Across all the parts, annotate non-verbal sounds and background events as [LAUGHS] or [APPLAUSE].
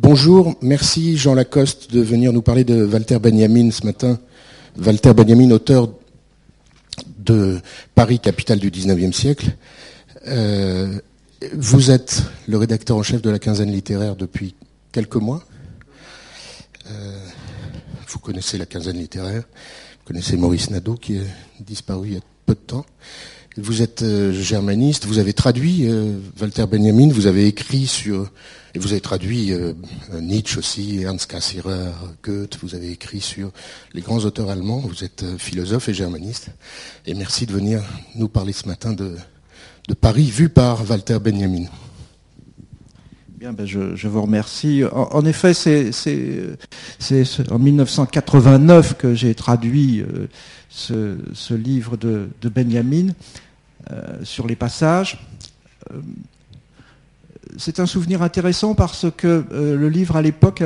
Bonjour, merci Jean Lacoste de venir nous parler de Walter Benjamin ce matin. Walter Benjamin, auteur de Paris, capitale du XIXe siècle. Euh, vous êtes le rédacteur en chef de la quinzaine littéraire depuis quelques mois. Euh, vous connaissez la quinzaine littéraire. Vous connaissez Maurice Nadeau qui est disparu il y a peu de temps. Vous êtes euh, germaniste, vous avez traduit euh, Walter Benjamin, vous avez écrit sur, et vous avez traduit euh, Nietzsche aussi, Ernst Cassirer, Goethe, vous avez écrit sur les grands auteurs allemands, vous êtes philosophe et germaniste. Et merci de venir nous parler ce matin de, de Paris vu par Walter Benjamin. Bien, ben je, je, vous remercie. En, effet, c'est en 1989 que j'ai traduit ce, ce, livre de, de Benjamin. Euh, sur les passages. Euh, c'est un souvenir intéressant parce que euh, le livre à l'époque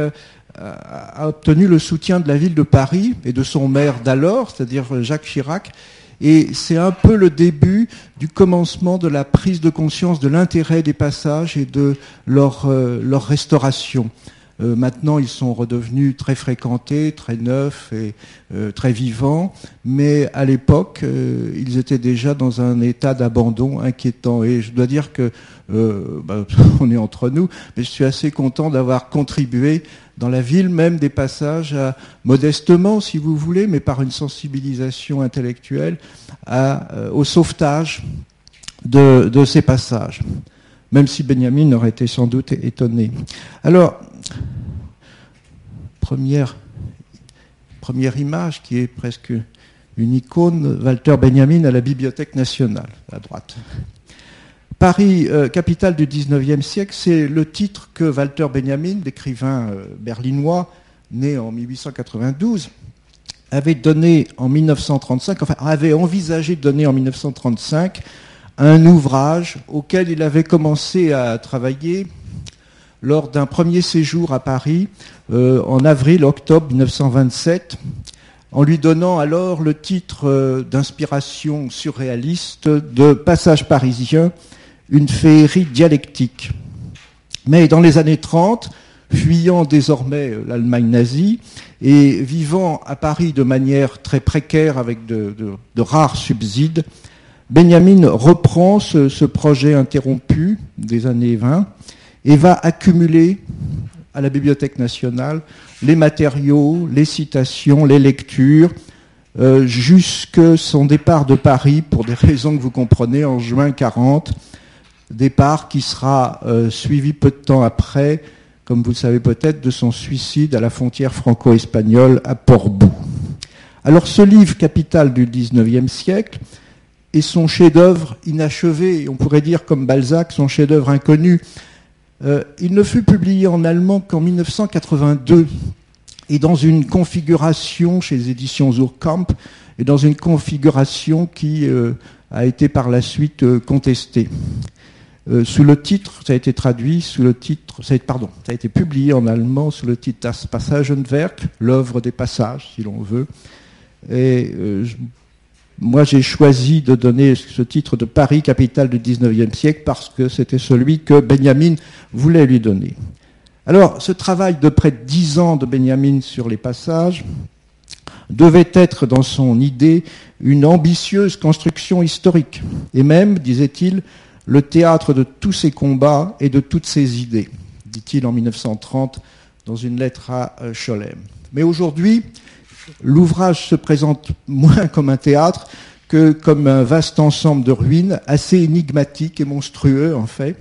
a obtenu le soutien de la ville de Paris et de son maire d'alors, c'est-à-dire Jacques Chirac. Et c'est un peu le début du commencement de la prise de conscience de l'intérêt des passages et de leur, leur restauration. Euh, maintenant, ils sont redevenus très fréquentés, très neufs et euh, très vivants, mais à l'époque, euh, ils étaient déjà dans un état d'abandon inquiétant. Et je dois dire que, bah, [LAUGHS] on est entre nous, mais je suis assez content d'avoir contribué dans la ville même des passages, modestement, si vous voulez, mais par une sensibilisation intellectuelle, au sauvetage de ces passages même si Benjamin aurait été sans doute étonné. Alors, première, image qui est presque une icône, Walter Benjamin à la Bibliothèque nationale, à droite. Paris, euh, capitale du XIXe siècle, c'est le titre que Walter Benjamin, l'écrivain euh, berlinois, né en 1892, avait donné en 1935, enfin avait envisagé de donner en 1935 un ouvrage auquel il avait commencé à travailler lors d'un premier séjour à Paris euh, en avril-octobre 1927, en lui donnant alors le titre euh, d'inspiration surréaliste de Passage parisien, une féerie dialectique. Mais dans les années 30, fuyant désormais l'Allemagne nazie et vivant à Paris de manière très précaire avec de rares subsides, Benjamin reprend ce, projet interrompu des années 20 et va accumuler à la Bibliothèque nationale les matériaux, les citations, les lectures, euh, jusque son départ de Paris, pour des [LAUGHS] raisons que vous comprenez, en juin 40, départ qui sera euh, suivi peu de temps après, comme vous le savez peut-être, de son suicide à la frontière franco-espagnole à Portbou. Alors ce livre capital du XIXe siècle est son chef-d'œuvre inachevé, on pourrait dire comme Balzac, son chef-d'œuvre inconnu, euh, il ne fut publié en allemand qu'en 1982 et dans une configuration chez les éditions Urkamp et dans une configuration qui euh, a été par la suite euh, contestée. sous le titre, ça a été traduit sous le titre, ça a, pardon, ça a été publié en allemand sous le titre Das Passagenwerk, l'œuvre des passages, si l'on veut. Et moi, j'ai choisi de donner ce titre de Paris, capitale du XIXe siècle, parce que c'était celui que Benjamin voulait lui donner. Alors, ce travail de près de dix ans de Benjamin sur les passages devait être, dans son idée, une ambitieuse construction historique, et même, disait-il, le théâtre de tous ses combats et de toutes ses idées, dit-il en 1930 dans une lettre à euh, Scholem. Mais aujourd'hui, l'ouvrage se présente moins [LAUGHS] comme un théâtre que comme un vaste ensemble de ruines assez énigmatiques et monstrueux en fait,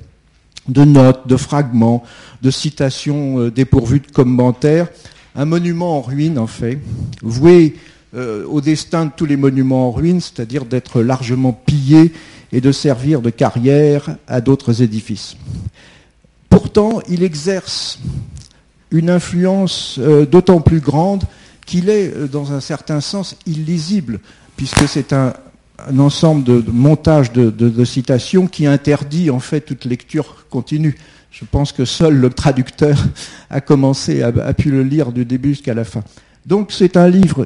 de notes, de fragments, de citations euh, dépourvues de commentaires, un monument en ruine en fait, voué euh, au destin de tous les monuments en ruine, c'est-à-dire d'être largement pillé et de servir de carrière à d'autres édifices. Pourtant, il exerce une influence euh, d'autant plus grande qu'il est, euh, dans un certain sens, illisible, puisque c'est un, ensemble de, montages de, citations qui interdit en fait toute lecture continue. Je pense que seul le traducteur [LAUGHS] a commencé, a, pu le lire du début jusqu'à la fin. Donc c'est un livre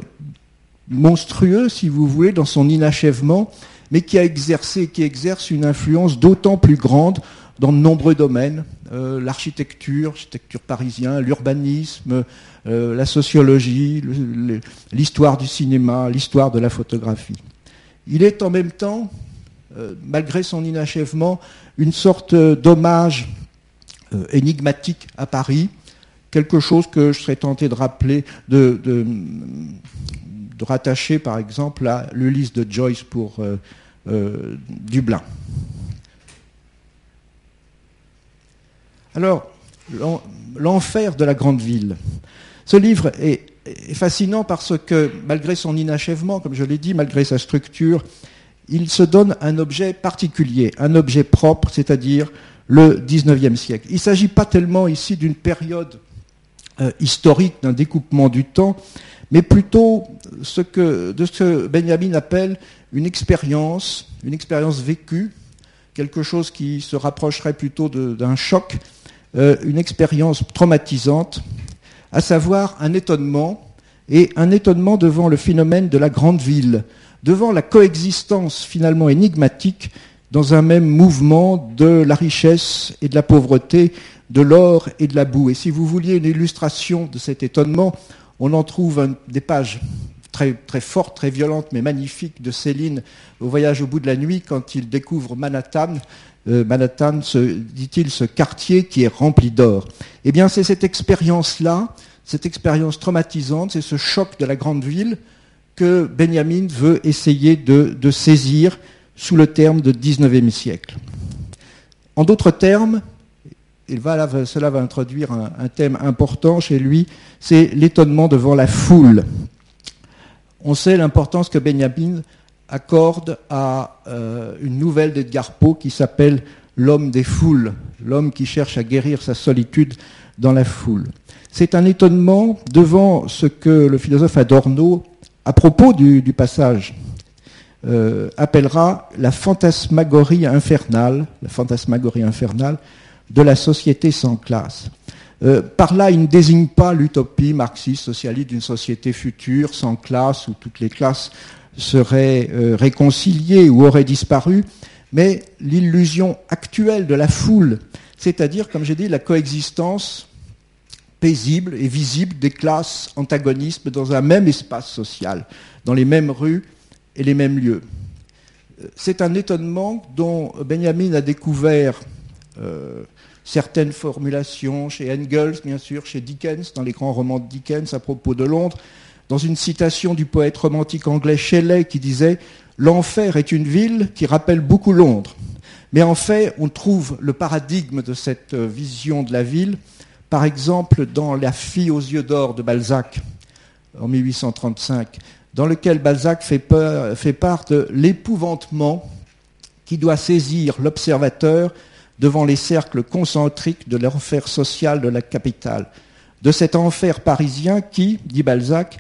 monstrueux, si vous voulez, dans son inachèvement, mais qui a exercé, exerce une influence d'autant plus grande dans de nombreux domaines, euh, l'architecture, l'architecture parisienne, l'urbanisme, euh, la sociologie, l'histoire du cinéma, l'histoire de la photographie. Il est en même temps, euh, malgré son inachèvement, une sorte d'hommage énigmatique à Paris, quelque chose que je serais tenté de rappeler, de, de, rattacher par exemple à l'Ulysse de Joyce pour Dublin. Alors, l'enfer de la grande ville. Ce livre est, fascinant parce que, malgré son inachèvement, comme je l'ai dit, malgré sa structure, il se donne un objet particulier, un objet propre, c'est-à-dire le XIXe siècle. Il ne s'agit pas tellement ici d'une période euh, historique, d'un découpement du temps, mais plutôt de ce que Benjamin appelle une expérience, une expérience vécue, quelque chose qui se rapprocherait plutôt d'un choc, euh, une expérience traumatisante, à savoir un étonnement, et un étonnement devant le phénomène de la grande ville, devant la coexistence finalement énigmatique dans un même mouvement de la richesse et de la pauvreté, de l'or et de la boue. Et si vous vouliez une illustration de cet étonnement, on en trouve des pages très, fortes, très violentes, mais magnifiques de Céline au voyage au bout de la nuit quand il découvre Manhattan euh, Manhattan, dit-il, ce quartier qui est rempli d'or. Eh bien, c'est cette expérience-là, cette expérience traumatisante, c'est ce choc de la grande ville que Benjamin veut essayer de, saisir sous le terme de 19e siècle. En d'autres termes, cela va introduire un, un thème important chez lui, c'est l'étonnement devant la foule. On sait l'importance que Benjamin accorde à euh, une nouvelle d'Edgar Poe qui s'appelle L'homme des foules, l'homme qui cherche à guérir sa solitude dans la foule. C'est un étonnement devant ce que le philosophe Adorno, à propos du, passage, euh, appellera la fantasmagorie infernale, la fantasmagorie infernale de la société sans classe. Euh, par là, il ne désigne pas l'utopie marxiste socialiste d'une société future sans classe où toutes les classes serait euh, réconcilié ou aurait disparu, mais l'illusion actuelle de la foule, c'est-à-dire, comme j'ai dit, la coexistence paisible et visible des classes antagonistes dans un même espace social, dans les mêmes rues et les mêmes lieux. C'est un étonnement dont Benjamin a découvert euh, certaines formulations chez Engels, bien sûr, chez Dickens, dans les grands romans de Dickens à propos de Londres, dans une citation du poète romantique anglais Shelley qui disait L'enfer est une ville qui rappelle beaucoup Londres. Mais en fait, on trouve le paradigme de cette vision de la ville, par exemple dans La fille aux yeux d'or de Balzac, en 1835, dans lequel Balzac fait, fait part de l'épouvantement qui doit saisir l'observateur devant les cercles concentriques de l'enfer social de la capitale, de cet enfer parisien qui, dit Balzac,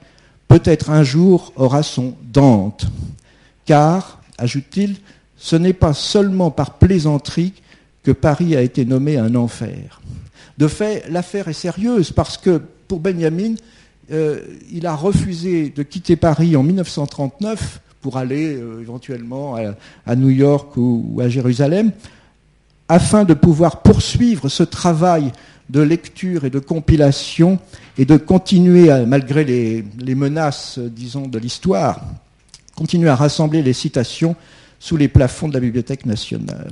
peut-être un jour aura son Dante. Car, ajoute-t-il, ce n'est pas seulement par plaisanterie que Paris a été nommé un enfer. De fait, l'affaire est sérieuse parce que pour Benjamin, euh, il a refusé de quitter Paris en 1939 pour aller euh, éventuellement à, New York ou, à Jérusalem, afin de pouvoir poursuivre ce travail de lecture et de compilation et de continuer, malgré les, menaces, disons, de l'histoire, continuer à rassembler les citations sous les plafonds de la Bibliothèque nationale.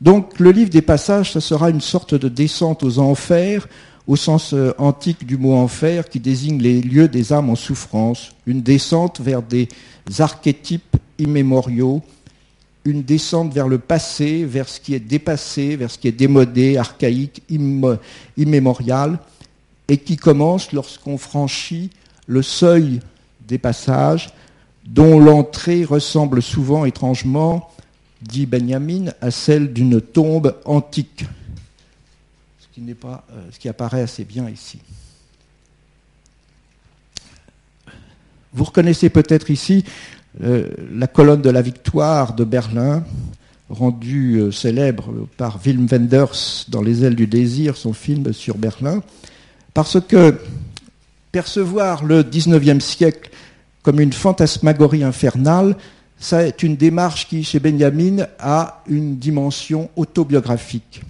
Donc le livre des passages, ce sera une sorte de descente aux enfers, au sens euh, antique du mot enfer, qui désigne les lieux des âmes en souffrance, une descente vers des archétypes immémoriaux, une descente vers le passé, vers ce qui est dépassé, vers ce qui est démodé, archaïque, immémorial, et qui commence lorsqu'on franchit le seuil des passages, dont l'entrée ressemble souvent étrangement, dit Benjamin, à celle d'une tombe antique, ce qui, pas, euh, ce qui apparaît assez bien ici. Vous reconnaissez peut-être ici la colonne de la victoire de Berlin, rendue euh, célèbre par Wim Wenders dans Les ailes du désir, son film sur Berlin, parce que percevoir le XIXe siècle comme une fantasmagorie infernale, c'est une démarche qui, chez Benjamin, a une dimension autobiographique.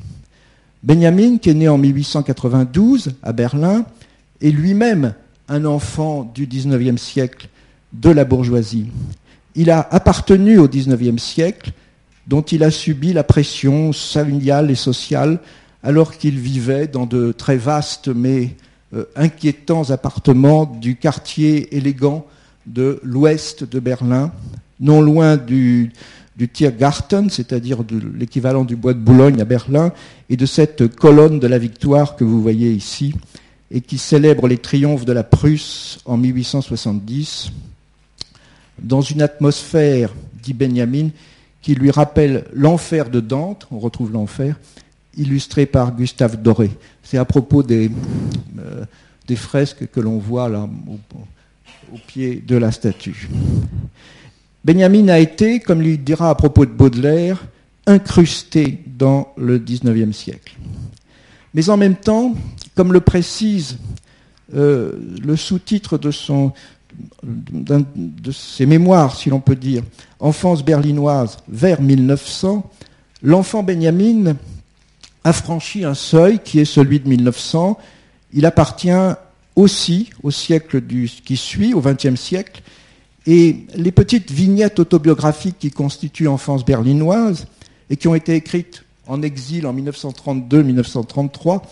Benjamin, qui est né en 1892 à Berlin, est lui-même un enfant du XIXe siècle de la bourgeoisie. Il a appartenu au XIXe siècle, dont il a subi la pression familiale et sociale alors qu'il vivait dans de très vastes mais euh, inquiétants appartements du quartier élégant de l'ouest de Berlin, non loin du, Tiergarten, c'est-à-dire de l'équivalent du bois de Boulogne à Berlin, et de cette colonne de la victoire que vous voyez ici, et qui célèbre les triomphes de la Prusse en 1870, dans une atmosphère, dit Benjamin, qui lui rappelle l'enfer de Dante, on retrouve l'enfer, illustré par Gustave Doré. C'est à propos des, euh, fresques que l'on voit là au pied de la statue. Benjamin a été, comme lui dira à propos de Baudelaire, incrusté dans le XIXe siècle. Mais en même temps, comme le précise euh, le sous-titre de, de ses mémoires, si l'on peut dire, Enfance berlinoise vers 1900, l'enfant Benjamin a franchi un seuil qui est celui de 1900. Il appartient aussi au siècle qui suit, au XXe siècle, et les petites vignettes autobiographiques qui constituent Enfance berlinoise et qui ont été écrites en exil en 1932-1933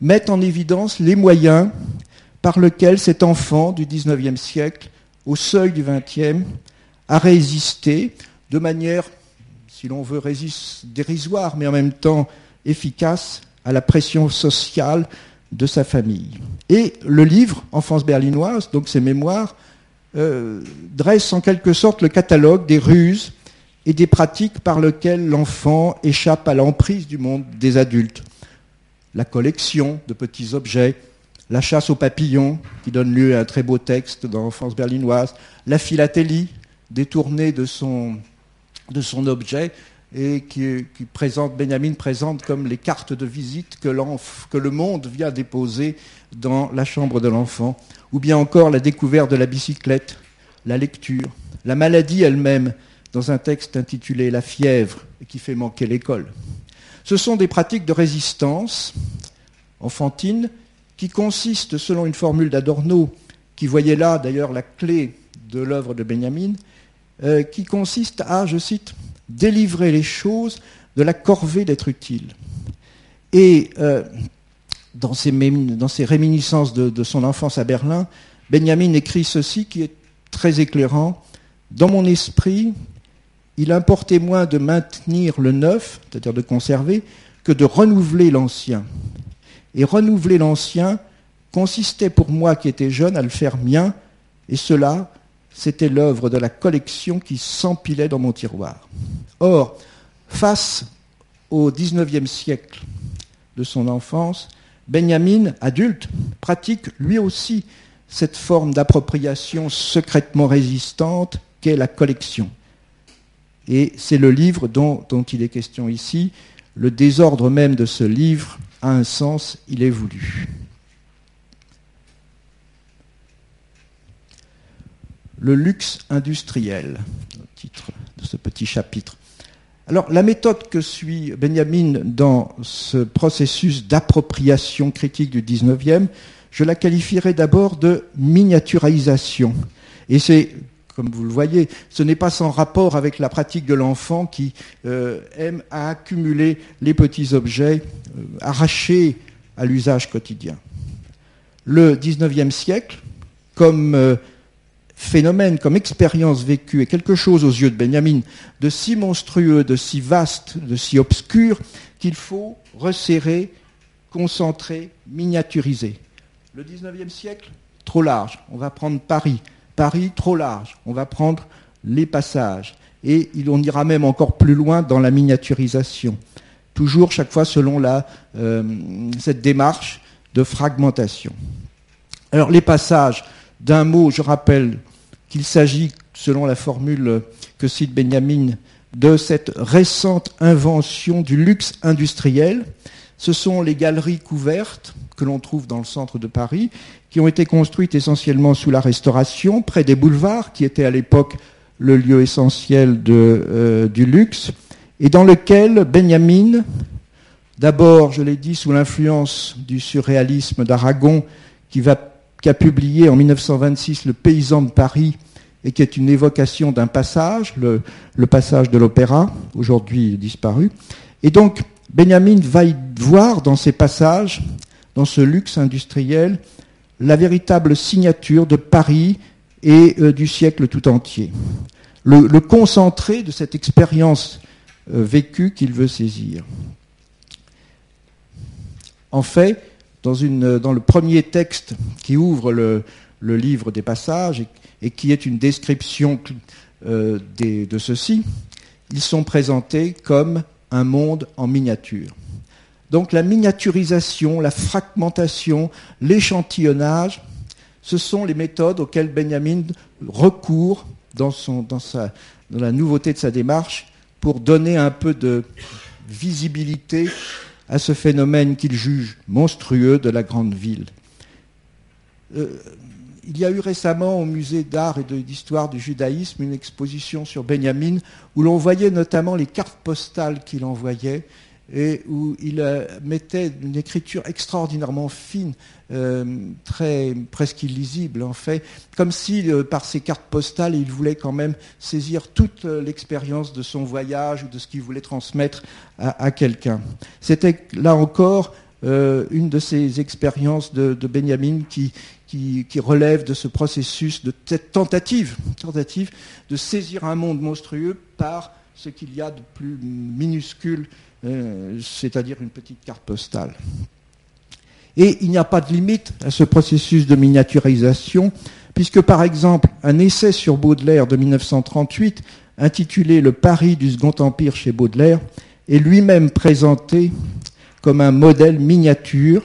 mettent en évidence les moyens par lesquels cet enfant du XIXe siècle, au seuil du XXe, a résisté de manière, si l'on veut, dérisoire, mais en même temps efficace à la pression sociale de sa famille. Et le livre, Enfance berlinoise, donc ses mémoires, euh, dresse en quelque sorte le catalogue des ruses et des pratiques par lesquelles l'enfant échappe à l'emprise du monde des adultes. La collection de petits objets, la chasse aux papillons, qui donne lieu à un très beau texte dans l'enfance berlinoise, la philatélie, détournée de son, objet, et qui, présente, Benjamin présente comme les cartes de visite que le monde vient déposer dans la chambre de l'enfant, ou bien encore la découverte de la bicyclette, la lecture, la maladie elle-même, dans un texte intitulé La fièvre, qui fait manquer l'école. Ce sont des pratiques de résistance enfantine qui consistent, selon une formule d'Adorno, qui voyait là d'ailleurs la clé de l'œuvre de Benjamin, euh, qui consiste à, je cite, délivrer les choses de la corvée d'être utile. Et euh, dans, ses, réminiscences de, son enfance à Berlin, Benjamin écrit ceci qui est très éclairant. Dans mon esprit, il importait moins de maintenir le neuf, c'est-à-dire de conserver, que de renouveler l'ancien. Et renouveler l'ancien consistait pour moi qui étais jeune à le faire mien, et cela c'était l'œuvre de la collection qui s'empilait dans mon tiroir. Or, face au XIXe siècle de son enfance, Benjamin, adulte, pratique lui aussi cette forme d'appropriation secrètement résistante qu'est la collection. Et c'est le livre dont, dont, il est question ici. Le désordre même de ce livre a un sens, il est voulu. le luxe industriel, le titre de ce petit chapitre. Alors, la méthode que suit Benjamin dans ce processus d'appropriation critique du 19e, je la qualifierais d'abord de miniaturisation. Et c'est, comme vous le voyez, ce n'est pas sans rapport avec la pratique de l'enfant qui euh, aime à accumuler les petits objets euh, arrachés à l'usage quotidien. Le 19e siècle, comme euh, phénomène, comme expérience vécue, est quelque chose aux yeux de Benjamin de si monstrueux, de si vaste, de si obscur, qu'il faut resserrer, concentrer, miniaturiser. Le 19e siècle, trop large, on va prendre Paris. Paris, trop large, on va prendre les passages. Et on ira même encore plus loin dans la miniaturisation. Toujours, chaque fois, selon la, euh, cette démarche de fragmentation. Alors, les passages, d'un mot, je rappelle qu'il s'agit, selon la formule que cite Benjamin, de cette récente invention du luxe industriel. Ce sont les galeries couvertes que l'on trouve dans le centre de Paris, qui ont été construites essentiellement sous la Restauration, près des boulevards, qui étaient à l'époque le lieu essentiel de, du luxe, et dans lequel Benjamin, d'abord, je l'ai dit, sous l'influence du surréalisme d'Aragon, qui, qui a publié en 1926 Le paysan de Paris, et qui est une évocation d'un passage, le, le passage de l'opéra, aujourd'hui disparu. Et donc, Benjamin va y voir dans ces passages, dans ce luxe industriel, la véritable signature de Paris et euh, du siècle tout entier. Le, concentré de cette expérience euh, vécue qu'il veut saisir. En fait, dans, dans, le premier texte qui ouvre le, livre des passages et, qui est une description euh, des, de ceci, ils sont présentés comme un monde en miniature. Donc la miniaturisation, la fragmentation, l'échantillonnage, ce sont les méthodes auxquelles Benjamin recourt dans, la nouveauté de sa démarche pour donner un peu de visibilité à ce phénomène qu'il juge monstrueux de la grande ville. Euh, il y a eu récemment au musée d'art et d'histoire du judaïsme une exposition sur Benjamin où l'on voyait notamment les cartes postales qu'il envoyait et où il euh, mettait une écriture extraordinairement fine, euh, très presque illisible en fait, comme si euh, par ces cartes postales il voulait quand même saisir toute l'expérience de son voyage ou de ce qu'il voulait transmettre à, quelqu'un. C'était là encore une de ces expériences de, Benjamin qui, relève de ce processus de cette tentative, tentative de saisir un monde monstrueux par ce qu'il y a de plus minuscule, euh, c'est-à-dire une petite carte postale. Et il n'y a pas de limite à ce processus de miniaturisation, puisque par exemple un essai sur Baudelaire de 1938, intitulé Le Paris du Second Empire chez Baudelaire, est lui-même présenté comme un modèle miniature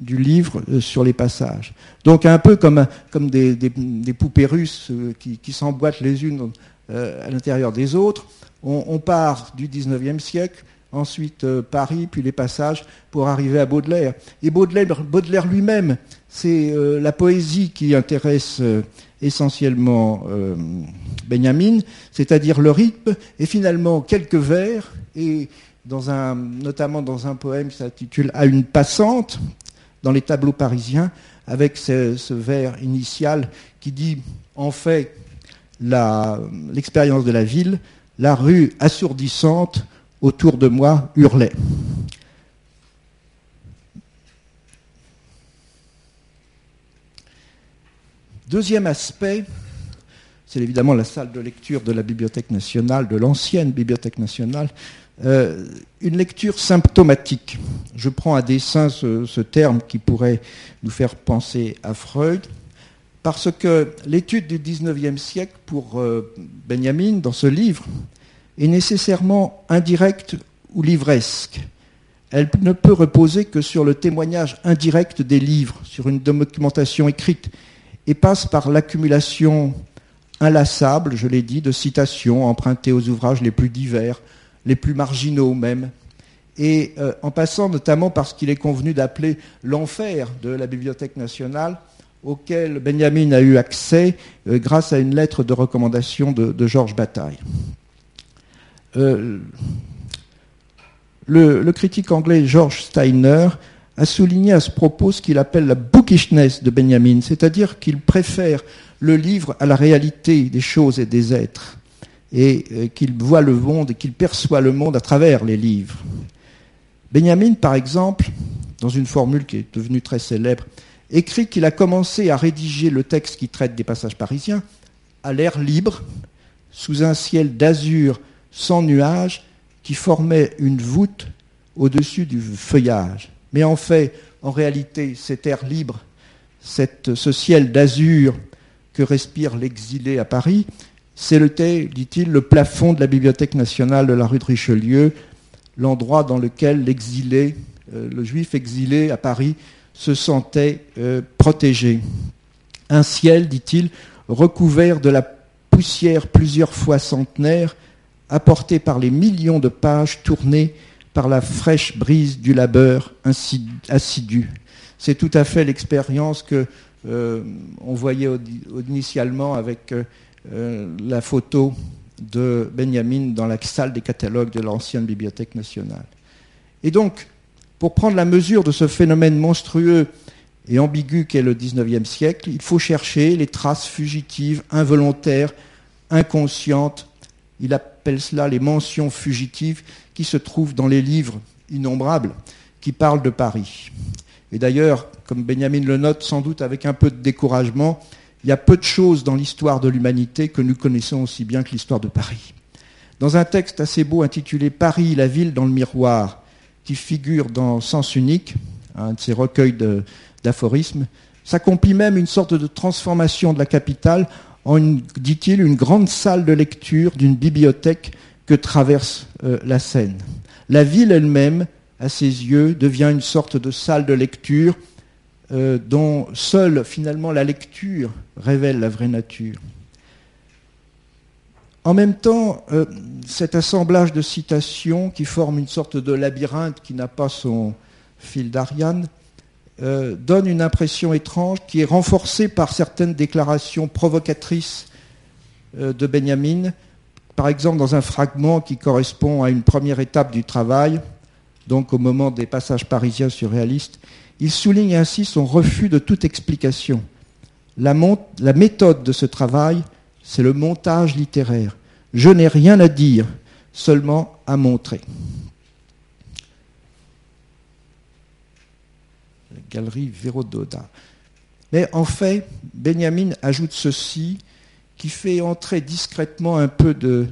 du livre euh, sur les passages. Donc un peu comme, des, poupées russes euh, qui, s'emboîtent les unes à l'intérieur des autres. On, on, part du 19e siècle, ensuite euh, Paris, puis les passages pour arriver à Baudelaire. Et Baudelaire, lui-même, c'est euh, la poésie qui intéresse essentiellement Benjamin, c'est-à-dire le rythme, et finalement quelques vers, et notamment dans un poème qui s'intitule À une passante, dans les tableaux parisiens, avec ce vers initial qui dit en fait l'expérience de la ville, la rue assourdissante autour de moi hurlait. Deuxième aspect, c'est évidemment la salle de lecture de la Bibliothèque nationale, de l'ancienne Bibliothèque nationale, euh, une lecture symptomatique. Je prends à dessein ce, terme qui pourrait nous faire penser à Freud, parce que l'étude du XIXe siècle pour euh, Benjamin, dans ce livre, est nécessairement indirecte ou livresque. Elle ne peut reposer que sur le témoignage indirect des livres, sur une documentation écrite, et passe par l'accumulation inlassable, je l'ai dit, de citations empruntées aux ouvrages les plus divers, les plus marginaux même, et euh, en passant notamment par ce qu'il est convenu d'appeler l'enfer de la Bibliothèque nationale, auquel Benjamin a eu accès euh, grâce à une lettre de recommandation de, de Georges Bataille. Euh, le, critique anglais George Steiner a souligné à ce propos ce qu'il appelle la bookishness de Benjamin, c'est-à-dire qu'il préfère le livre à la réalité des choses et des êtres, et euh, qu'il voit le monde et qu'il perçoit le monde à travers les livres. Benjamin, par exemple, dans une formule qui est devenue très célèbre, écrit qu'il a commencé à rédiger le texte qui traite des passages parisiens à l'air libre, sous un ciel d'azur sans nuages, qui formait une voûte au-dessus du feuillage. Mais en fait, en réalité, cet air libre, cette, ce ciel d'azur que respire l'exilé à Paris, c'était, dit-il, le plafond de la Bibliothèque nationale de la rue de Richelieu, l'endroit dans lequel l'exilé, euh, le juif exilé à Paris, se sentait euh, protégé. Un ciel, dit-il, recouvert de la poussière plusieurs fois centenaire, apportée par les millions de pages tournées par la fraîche brise du labeur assidu. C'est tout à fait l'expérience que euh, on voyait initialement avec euh, la photo de Benjamin dans la salle des catalogues de l'ancienne Bibliothèque nationale. Et donc, pour prendre la mesure de ce phénomène monstrueux et ambigu qu'est le XIXe siècle, il faut chercher les traces fugitives, involontaires, inconscientes. Il appelle cela les mentions fugitives qui se trouvent dans les livres innombrables qui parlent de Paris. Et d'ailleurs, comme Benjamin le note sans doute avec un peu de découragement, il y a peu de choses dans l'histoire de l'humanité que nous connaissons aussi bien que l'histoire de Paris. Dans un texte assez beau intitulé Paris, la ville dans le miroir, qui figure dans Sens unique, un de ces recueils d'aphorismes, s'accomplit même une sorte de transformation de la capitale en, dit-il, une grande salle de lecture d'une bibliothèque que traverse euh, la Seine. La ville elle-même, à ses yeux, devient une sorte de salle de lecture euh, dont seule finalement la lecture révèle la vraie nature. En même temps, euh, cet assemblage de citations qui forme une sorte de labyrinthe qui n'a pas son fil d'Ariane euh, donne une impression étrange qui est renforcée par certaines déclarations provocatrices de Benjamin, par exemple dans un fragment qui correspond à une première étape du travail, donc au moment des passages parisiens surréalistes, il souligne ainsi son refus de toute explication. La, méthode de ce travail, c'est le montage littéraire. Je n'ai rien à dire, seulement à montrer. Galerie Vérododa. Mais en fait, Benjamin ajoute ceci qui fait entrer discrètement un peu de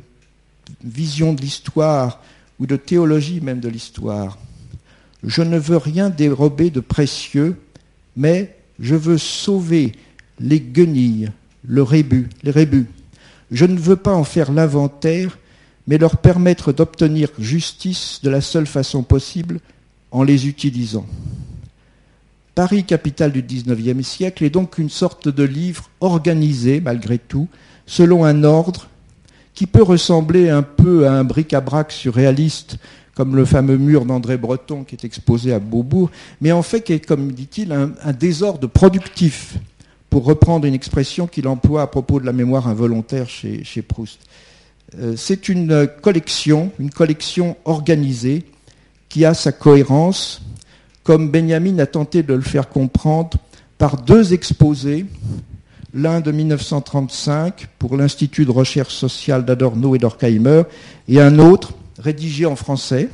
vision de l'histoire ou de théologie même de l'histoire. Je ne veux rien dérober de précieux, mais je veux sauver les guenilles, le rébut, les rébus. Je ne veux pas en faire l'inventaire, mais leur permettre d'obtenir justice de la seule façon possible en les utilisant. Paris, capitale du XIXe siècle, est donc une sorte de livre organisé, malgré tout, selon un ordre qui peut ressembler un peu à un bric-à-brac surréaliste comme le fameux mur d'André Breton qui est exposé à Beaubourg, mais en fait qui est, comme dit-il, un, désordre productif, pour reprendre une expression qu'il emploie à propos de la mémoire involontaire chez, Proust. Euh, c'est une collection, une collection organisée, qui a sa cohérence, comme Benjamin a tenté de le faire comprendre par deux exposés, l'un de 1935 pour l'Institut de recherche sociale d'Adorno et d'Orkheimer, et un autre rédigé en français,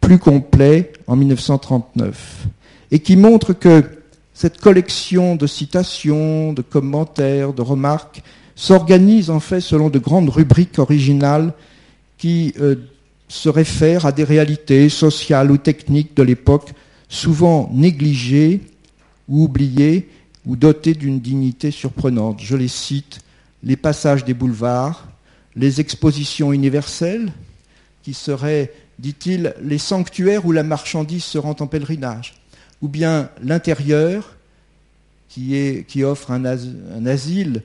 plus complet en 1939, et qui montre que cette collection de citations, de commentaires, de remarques s'organise en fait selon de grandes rubriques originales qui euh, se réfèrent à des réalités sociales ou techniques de l'époque, souvent négligées ou oubliées ou dotées d'une dignité surprenante. Je les cite les passages des boulevards, les expositions universelles, qui seraient, dit-il, les sanctuaires où la marchandise se rend en pèlerinage, ou bien l'intérieur, qui, qui, offre un, asile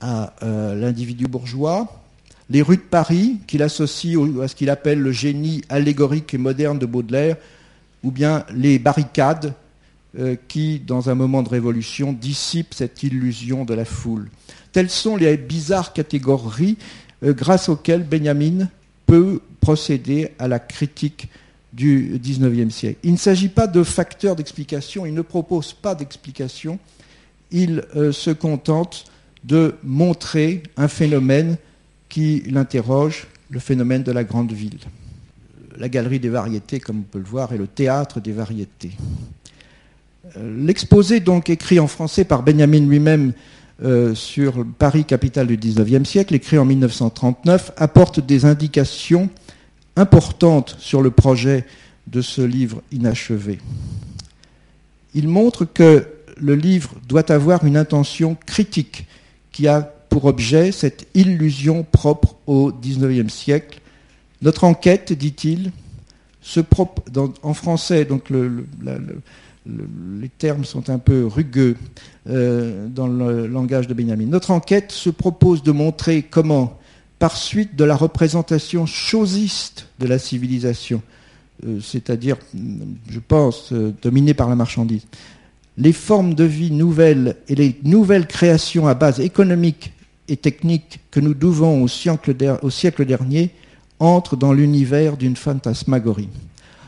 à euh, l'individu bourgeois, les rues de Paris, qu'il associe à ce qu'il appelle le génie allégorique et moderne de Baudelaire, ou bien les barricades euh, qui, dans un moment de révolution, dissipent cette illusion de la foule. Telles sont les bizarres catégories euh, grâce auxquelles Benjamin peut procéder à la critique du XIXe siècle. Il ne s'agit pas de facteurs d'explication, il ne propose pas d'explication, il euh, se contente de montrer un phénomène qui l'interroge, le phénomène de la grande ville. La galerie des variétés, comme on peut le voir, est le théâtre des variétés. Euh, l'exposé, donc écrit en français par Benjamin lui-même, euh, sur Paris, capitale du XIXe siècle, écrit en 1939, apporte des indications importantes sur le projet de ce livre inachevé. Il montre que le livre doit avoir une intention critique qui a pour objet cette illusion propre au XIXe siècle. Notre enquête, dit-il, en français, donc le, les termes sont un peu rugueux euh, dans le langage de Benjamin. Notre enquête se propose de montrer comment, par suite de la représentation chosiste de la civilisation, euh, c'est-à-dire, je pense, euh, dominée par la marchandise, les formes de vie nouvelles et les nouvelles créations à base économique et techniques que nous devons au siècle dernier entrent dans l'univers d'une fantasmagorie.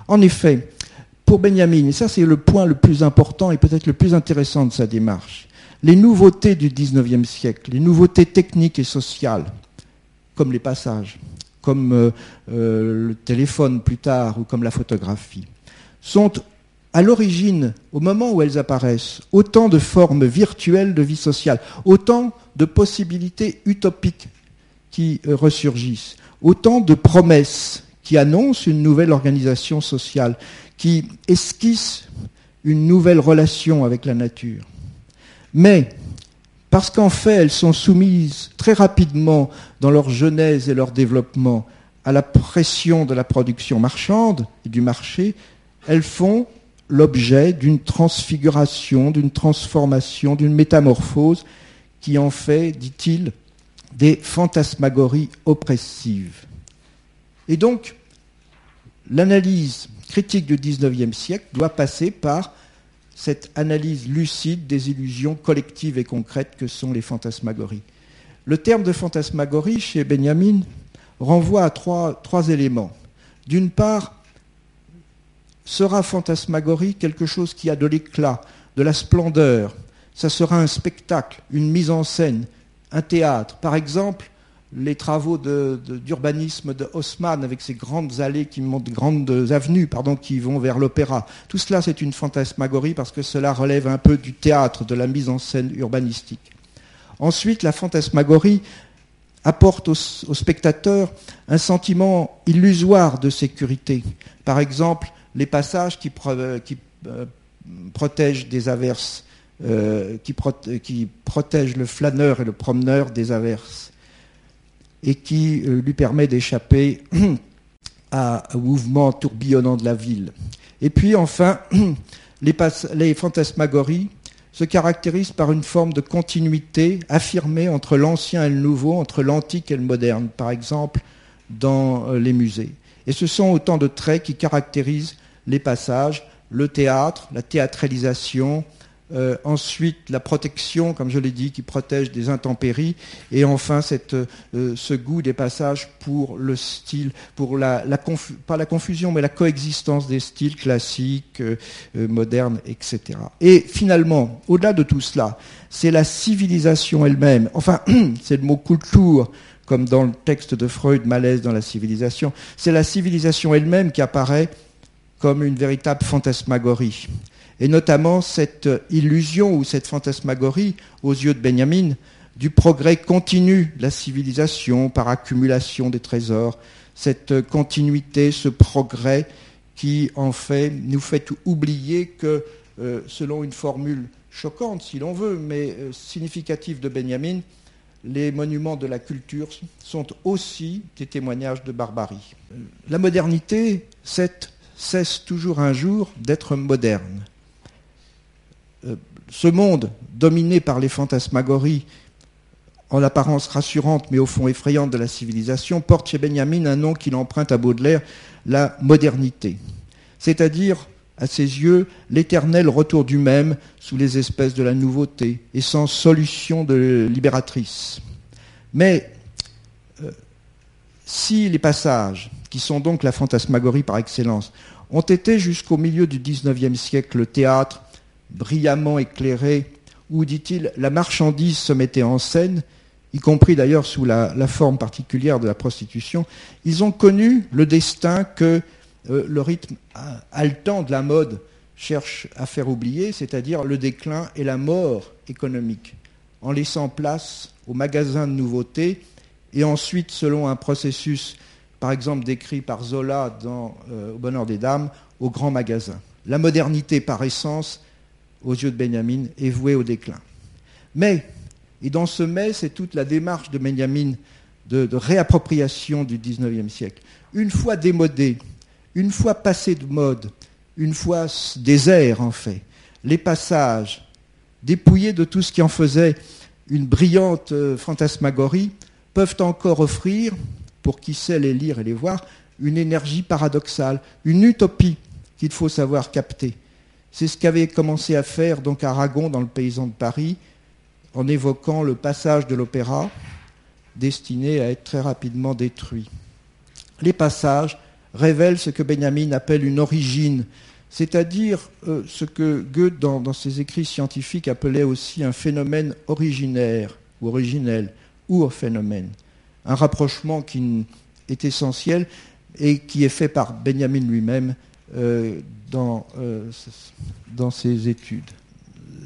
En effet, pour Benjamin, et ça c'est le point le plus important et peut-être le plus intéressant de sa démarche, les nouveautés du XIXe siècle, les nouveautés techniques et sociales, comme les passages, comme euh, euh, le téléphone plus tard ou comme la photographie, sont à l'origine, au moment où elles apparaissent, autant de formes virtuelles de vie sociale, autant de possibilités utopiques qui euh, ressurgissent, autant de promesses qui annoncent une nouvelle organisation sociale, qui esquissent une nouvelle relation avec la nature. Mais, parce qu'en fait, elles sont soumises très rapidement dans leur genèse et leur développement à la pression de la production marchande et du marché, elles font l'objet d'une transfiguration, d'une transformation, d'une métamorphose qui en fait, dit-il, des fantasmagories oppressives. Et donc, l'analyse critique du XIXe siècle doit passer par cette analyse lucide des illusions collectives et concrètes que sont les fantasmagories. Le terme de fantasmagorie chez Benjamin renvoie à trois, éléments. D'une part, sera fantasmagorie quelque chose qui a de l'éclat, de la splendeur. Ça sera un spectacle, une mise en scène, un théâtre. Par exemple, les travaux d'urbanisme de, Haussmann avec ces grandes allées qui montent, grandes avenues qui vont vers l'opéra. Tout cela, c'est une fantasmagorie parce que cela relève un peu du théâtre, de la mise en scène urbanistique. Ensuite, la fantasmagorie apporte au, spectateur un sentiment illusoire de sécurité. Par exemple, les passages qui, euh, protègent des averses, euh, qui, protègent le flâneur et le promeneur des averses et qui euh, lui permet d'échapper [CLEARS THROAT] un mouvement tourbillonnant de la ville. Et puis enfin, [CLEARS THROAT] les, fantasmagories se caractérisent par une forme de continuité affirmée entre l'ancien et le nouveau, entre l'antique et le moderne, par exemple dans euh, les musées. Et ce sont autant de traits qui caractérisent les passages, le théâtre, la théâtralisation, euh, ensuite, la protection, comme je l'ai dit, qui protège des intempéries. Et enfin, euh, ce goût des passages pour le style, pour la, pas la confusion, mais la coexistence des styles classiques, euh, modernes, etc. Et finalement, au-delà de tout cela, c'est la civilisation elle-même. Enfin, [CLEARS THROAT] c'est le mot Kultur comme dans le texte de Freud, Malaise dans la civilisation. C'est la civilisation elle-même qui apparaît comme une véritable fantasmagorie et notamment cette illusion ou cette fantasmagorie aux yeux de Benjamin du progrès continu de la civilisation par accumulation des trésors, cette continuité, ce progrès qui en fait nous fait oublier que, euh, selon une formule choquante si l'on veut, mais euh, significative de Benjamin, les monuments de la culture sont aussi des témoignages de barbarie. La modernité cesse toujours un jour d'être moderne. Euh, ce monde dominé par les fantasmagories, en apparence rassurante mais au fond effrayante de la civilisation, porte chez Benjamin un nom qu'il emprunte à Baudelaire, la modernité. C'est-à-dire, à ses yeux, l'éternel retour du même sous les espèces de la nouveauté et sans solution de libératrice. Mais euh, si les passages, qui sont donc la fantasmagorie par excellence, ont été jusqu'au milieu du XIXe siècle le théâtre brillamment éclairé, où, dit-il, la marchandise se mettait en scène, y compris d'ailleurs sous la, forme particulière de la prostitution, ils ont connu le destin que euh, le rythme haletant de la mode cherche à faire oublier, c'est-à-dire le déclin et la mort économique, en laissant place aux magasins de nouveautés et ensuite, selon un processus, par exemple décrit par Zola dans euh, Au bonheur des dames, aux grands magasins. La modernité, par essence, aux yeux de Benjamin, est voué au déclin. Mais, et dans ce mais, c'est toute la démarche de Benjamin de, réappropriation du XIXe siècle. Une fois démodé, une fois passé de mode, une fois désert en fait, les passages, dépouillés de tout ce qui en faisait une brillante euh, fantasmagorie, peuvent encore offrir, pour qui sait les lire et les voir, une énergie paradoxale, une utopie qu'il faut savoir capter. C'est ce qu'avait commencé à faire donc Aragon dans le paysan de Paris, en évoquant le passage de l'opéra destiné à être très rapidement détruit. Les passages révèlent ce que Benjamin appelle une origine, c'est-à-dire euh, ce que Goethe, dans, ses écrits scientifiques, appelait aussi un phénomène originaire ou originel, ou un phénomène. Un rapprochement qui est essentiel et qui est fait par Benjamin lui-même dans, euh, dans ses études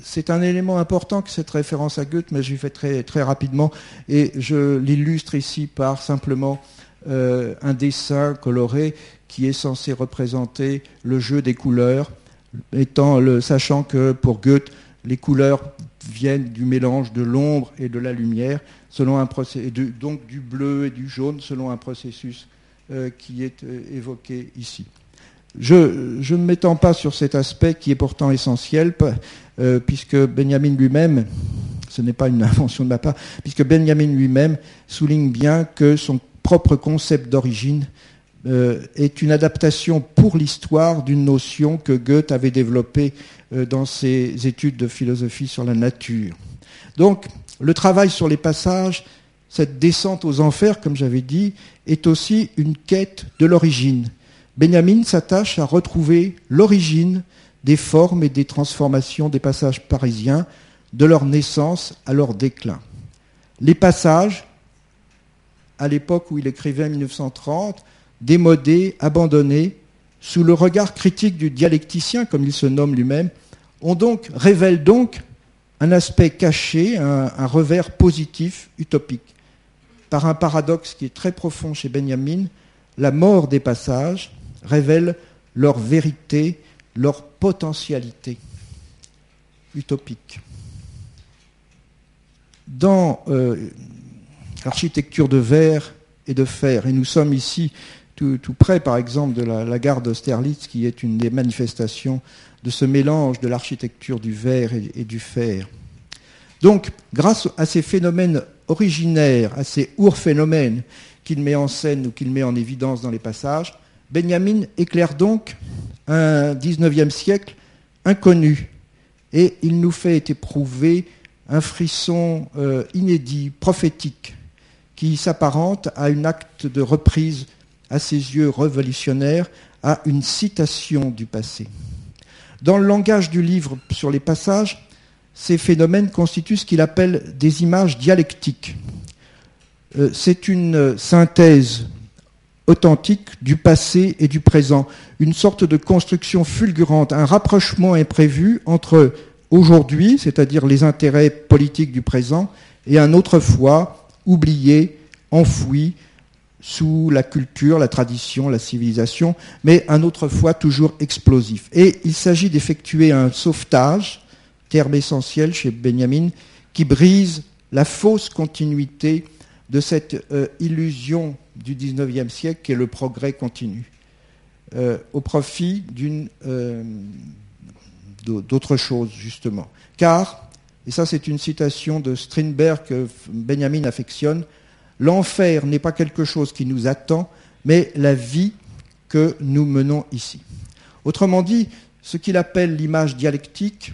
c'est un élément important que cette référence à Goethe, mais j'y fais très, très rapidement et je l'illustre ici par simplement euh, un dessin coloré qui est censé représenter le jeu des couleurs, sachant que pour Goethe, les couleurs viennent du mélange de l'ombre et de la lumière, donc du bleu et du jaune, selon un processus euh, qui est euh, évoqué ici. Je, ne m'étends pas sur cet aspect qui est pourtant essentiel, euh, puisque Benjamin lui-même, ce n'est pas une [LAUGHS] invention de ma part, puisque Benjamin lui-même souligne bien que son propre concept d'origine euh, est une adaptation pour l'histoire d'une notion que Goethe avait développée euh, dans ses études de philosophie sur la nature. Donc, le travail sur les passages, cette descente aux enfers, comme j'avais dit, est aussi une quête de l'origine. Benjamin s'attache à retrouver l'origine des formes et des transformations des passages parisiens, de leur naissance à leur déclin. Les passages, à l'époque où il écrivait en 1930, démodés, abandonnés, sous le regard critique du dialecticien, comme il se nomme lui-même, on donc, révèlent donc un aspect caché, un, revers positif, utopique. Par un paradoxe qui est très profond chez Benjamin, la mort des passages révèle leur vérité leur potentialité utopique. Dans euh, l'architecture de verre et de fer, et nous sommes ici tout, près par exemple de la, gare d'Austerlitz qui est une des manifestations de ce mélange de l'architecture du verre et, et, du fer. Donc, grâce à ces phénomènes originaires, à ces ourphénomènes qu'il met en scène ou qu'il met en évidence dans les passages, Benjamin éclaire donc un 19e siècle inconnu et il nous fait éprouver un frisson euh, inédit, prophétique, qui s'apparente à un acte de reprise à ses yeux révolutionnaire, à une citation du passé. Dans le langage du livre sur les passages, ces phénomènes constituent ce qu'il appelle des images dialectiques. Euh, c'est une synthèse authentique du passé et du présent, une sorte de construction fulgurante, un rapprochement imprévu entre aujourd'hui, c'est-à-dire les intérêts politiques du présent, et un autrefois oublié, enfoui sous la culture, la tradition, la civilisation, mais un autrefois toujours explosif. Et il s'agit d'effectuer un sauvetage, terme essentiel chez Benjamin, qui brise la fausse continuité de cette euh, illusion du XIXe siècle qui est le progrès continu, euh, au profit d'une euh, d'autre chose justement. Car, et ça c'est une citation de Strindberg que Benjamin affectionne, l'enfer n'est pas quelque chose qui nous attend, mais la vie que nous menons ici. Autrement dit, ce qu'il appelle l'image dialectique,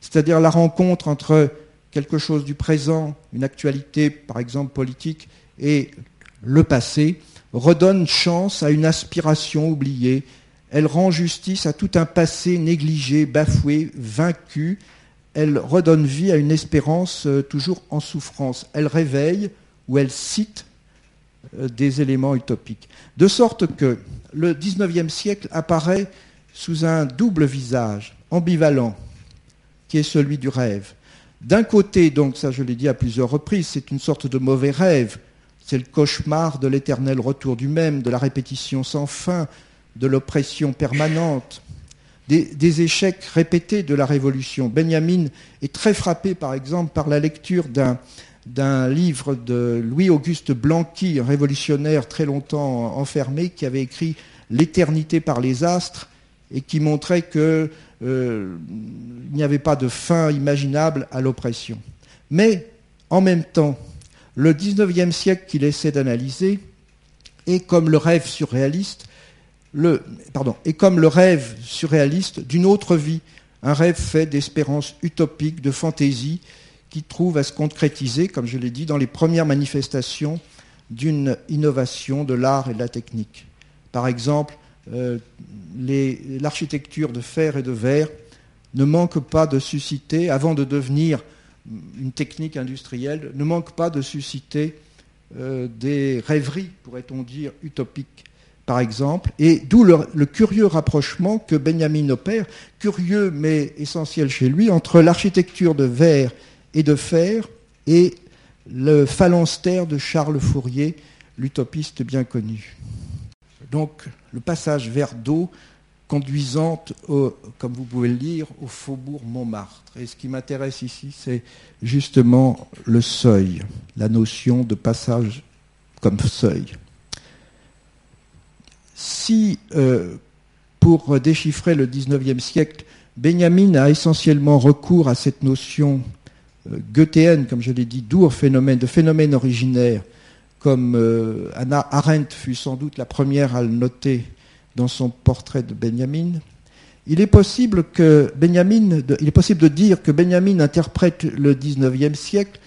c'est-à-dire la rencontre entre quelque chose du présent, une actualité par exemple politique, et le passé, redonne chance à une aspiration oubliée, elle rend justice à tout un passé négligé, bafoué, vaincu, elle redonne vie à une espérance euh, toujours en souffrance, elle réveille ou elle cite euh, des éléments utopiques. De sorte que le XIXe siècle apparaît sous un double visage, ambivalent, qui est celui du rêve. D'un côté, donc ça je l'ai dit à plusieurs reprises, c'est une sorte de mauvais rêve, c'est le cauchemar de l'éternel retour du même, de la répétition sans fin, de l'oppression permanente, des, échecs répétés de la révolution. Benjamin est très frappé, par exemple, par la lecture d'un livre de Louis-Auguste Blanqui, un révolutionnaire très longtemps enfermé, qui avait écrit L'éternité par les astres et qui montrait qu'il euh, n'y avait pas de fin imaginable à l'oppression. Mais en même temps, le XIXe siècle qu'il essaie d'analyser est comme le rêve surréaliste, pardon, est comme le rêve surréaliste d'une autre vie, un rêve fait d'espérances utopiques, de fantaisie, qui trouve à se concrétiser, comme je l'ai dit, dans les premières manifestations d'une innovation de l'art et de la technique. Par exemple, euh, l'architecture de fer et de verre ne manque pas de susciter, avant de devenir une technique industrielle, ne manque pas de susciter euh, des rêveries, pourrait-on dire, utopiques, par exemple, et d'où le, curieux rapprochement que Benjamin opère, curieux mais essentiel chez lui, entre l'architecture de verre et de fer et le phalanstère de Charles Fourier, l'utopiste bien connu. Donc le passage vers d'eau conduisant, comme vous pouvez le lire, au faubourg Montmartre. Et ce qui m'intéresse ici, c'est justement le seuil, la notion de passage comme seuil. Si, euh, pour déchiffrer le XIXe siècle, Benjamin a essentiellement recours à cette notion euh, comme je l'ai dit, d'où phénomène, de phénomène originaire, comme euh, Anna Arendt fut sans doute la première à le noter dans son portrait de Benjamin, il est possible que Benjamin, de dire que Benjamin interprète le XIXe siècle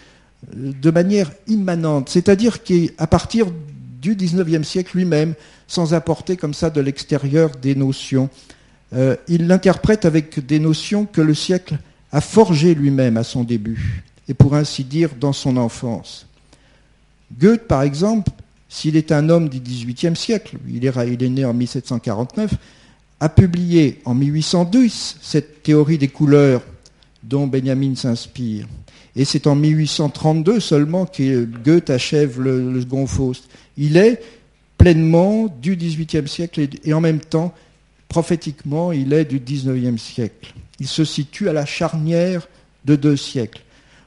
euh, de manière immanente, c'est-à-dire qu'à partir du XIXe siècle lui-même, sans apporter comme ça de l'extérieur des notions, il l'interprète avec des notions que le siècle a forgé lui-même à son début, et pour ainsi dire dans son enfance. Goethe, par exemple, s'il est un homme du XVIIIe siècle, il est, né en 1749, a publié en 1810 cette théorie des couleurs dont Benjamin s'inspire. Et c'est en 1832 seulement que Goethe achève le, le Second. Il est pleinement du XVIIIe siècle et en même temps, prophétiquement, il est du XIXe siècle il se situe à la charnière de deux siècles.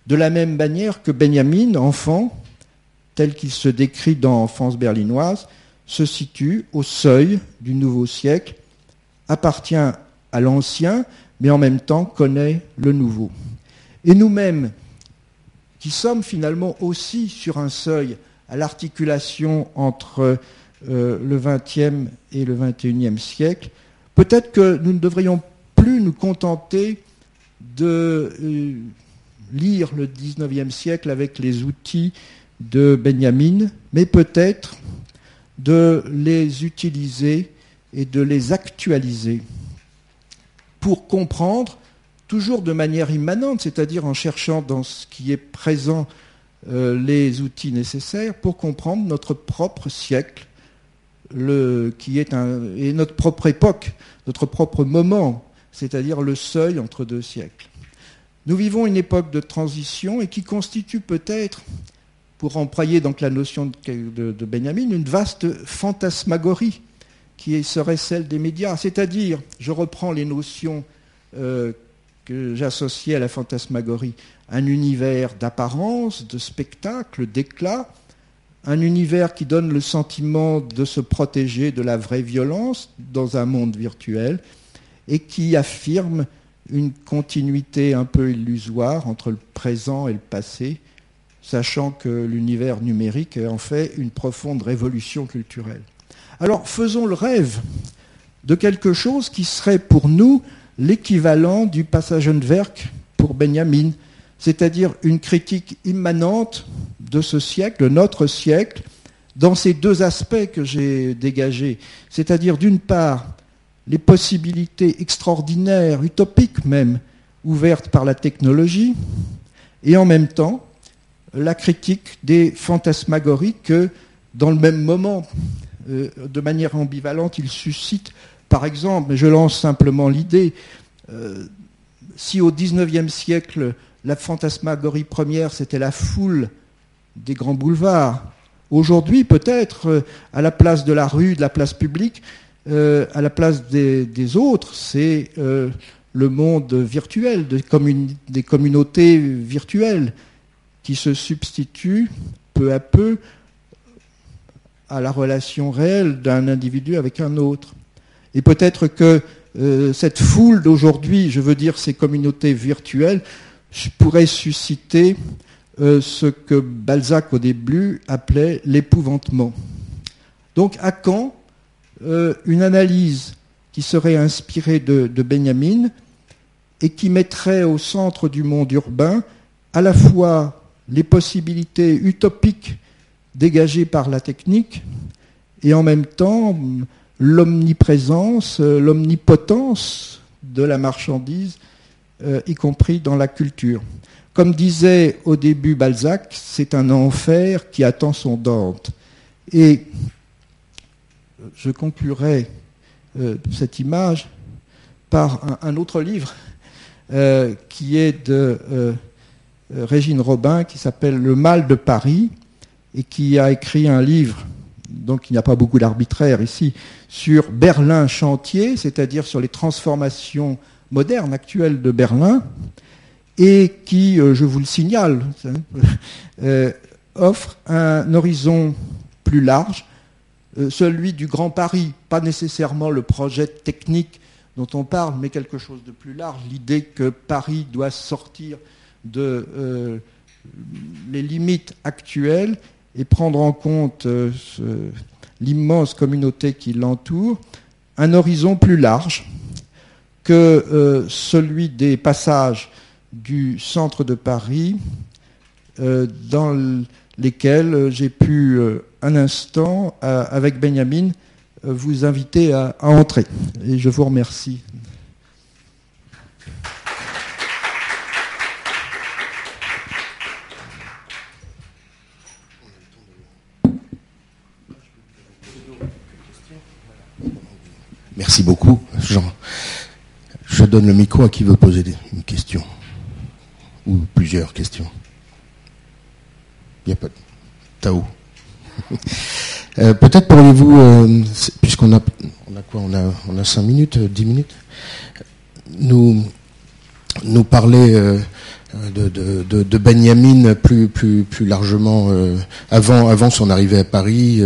De la même manière que Benjamin, enfant, tel qu'il se décrit dans Enfance berlinoise, se situe au seuil du nouveau siècle, appartient à l'ancien, mais en même temps connaît le nouveau. Et nous-mêmes, qui sommes finalement aussi sur un seuil à l'articulation entre euh, le XXe et le XXIe siècle, peut-être que nous ne devrions plus nous contenter de euh, lire le XIXe siècle avec les outils de Benjamin, mais peut-être de les utiliser et de les actualiser pour comprendre, toujours de manière immanente, c'est-à-dire en cherchant dans ce qui est présent euh, les outils nécessaires pour comprendre notre propre siècle, le, qui est et notre propre époque, notre propre moment c'est-à-dire le seuil entre deux siècles. Nous vivons une époque de transition et qui constitue peut-être, pour employer donc la notion de, Benjamin, une vaste fantasmagorie qui serait celle des médias. C'est-à-dire, je reprends les notions euh, que j'associais à la fantasmagorie, un univers d'apparence, de spectacle, d'éclat, un univers qui donne le sentiment de se protéger de la vraie violence dans un monde virtuel, et qui affirme une continuité un peu illusoire entre le présent et le passé, sachant que l'univers numérique est en fait une profonde révolution culturelle. Alors faisons le rêve de quelque chose qui serait pour nous l'équivalent du Passagenwerk pour Benjamin, c'est-à-dire une critique immanente de ce siècle, de notre siècle, dans ces deux aspects que j'ai dégagés, c'est-à-dire d'une part les possibilités extraordinaires, utopiques même, ouvertes par la technologie, et en même temps la critique des fantasmagories que, dans le même moment, euh, de manière ambivalente, il suscite. Par exemple, je lance simplement l'idée, euh, si au XIXe siècle, la fantasmagorie première, c'était la foule des grands boulevards, aujourd'hui, peut-être, euh, à la place de la rue, de la place publique, à la place des, autres, c'est le monde virtuel, des communautés virtuelles qui se substituent peu à peu à la relation réelle d'un individu avec un autre. Et peut-être que euh, cette foule d'aujourd'hui, je veux dire ces communautés virtuelles, pourrait susciter ce que Balzac au début appelait l'épouvantement. Donc à quand euh, une analyse qui serait inspirée de, Benjamin et qui mettrait au centre du monde urbain à la fois les possibilités utopiques dégagées par la technique et en même temps l'omniprésence, l'omnipotence de la marchandise, euh, y compris dans la culture. Comme disait au début Balzac, c'est un enfer qui attend son Dante. Et je conclurai euh, cette image par un, autre livre euh, qui est de Régine Robin, qui s'appelle Le mal de Paris, et qui a écrit un livre, donc il n'y a pas beaucoup d'arbitraire ici, sur Berlin chantier, c'est-à-dire sur les transformations modernes actuelles de Berlin, et qui, euh, je vous le signale, [LAUGHS] euh, offre un horizon plus large, euh, celui du Grand Paris, pas nécessairement le projet technique dont on parle, mais quelque chose de plus large, l'idée que Paris doit sortir de les limites actuelles et prendre en compte l'immense communauté qui l'entoure, un horizon plus large que celui des passages du centre de Paris euh, dans lesquels j'ai pu euh, un instant, euh, avec Benjamin, vous inviter à, entrer. Et je vous remercie. Merci beaucoup, Jean. Je donne le micro à qui veut poser une question ou plusieurs questions. Il n'y a pas de Tao. [LAUGHS] Euh, peut-être pourriez-vous, euh, puisqu'on a, on a quoi on a, on a cinq minutes, dix minutes, nous, nous parler euh, de, de, de, Benjamin plus, plus, plus largement avant, avant son arrivée à Paris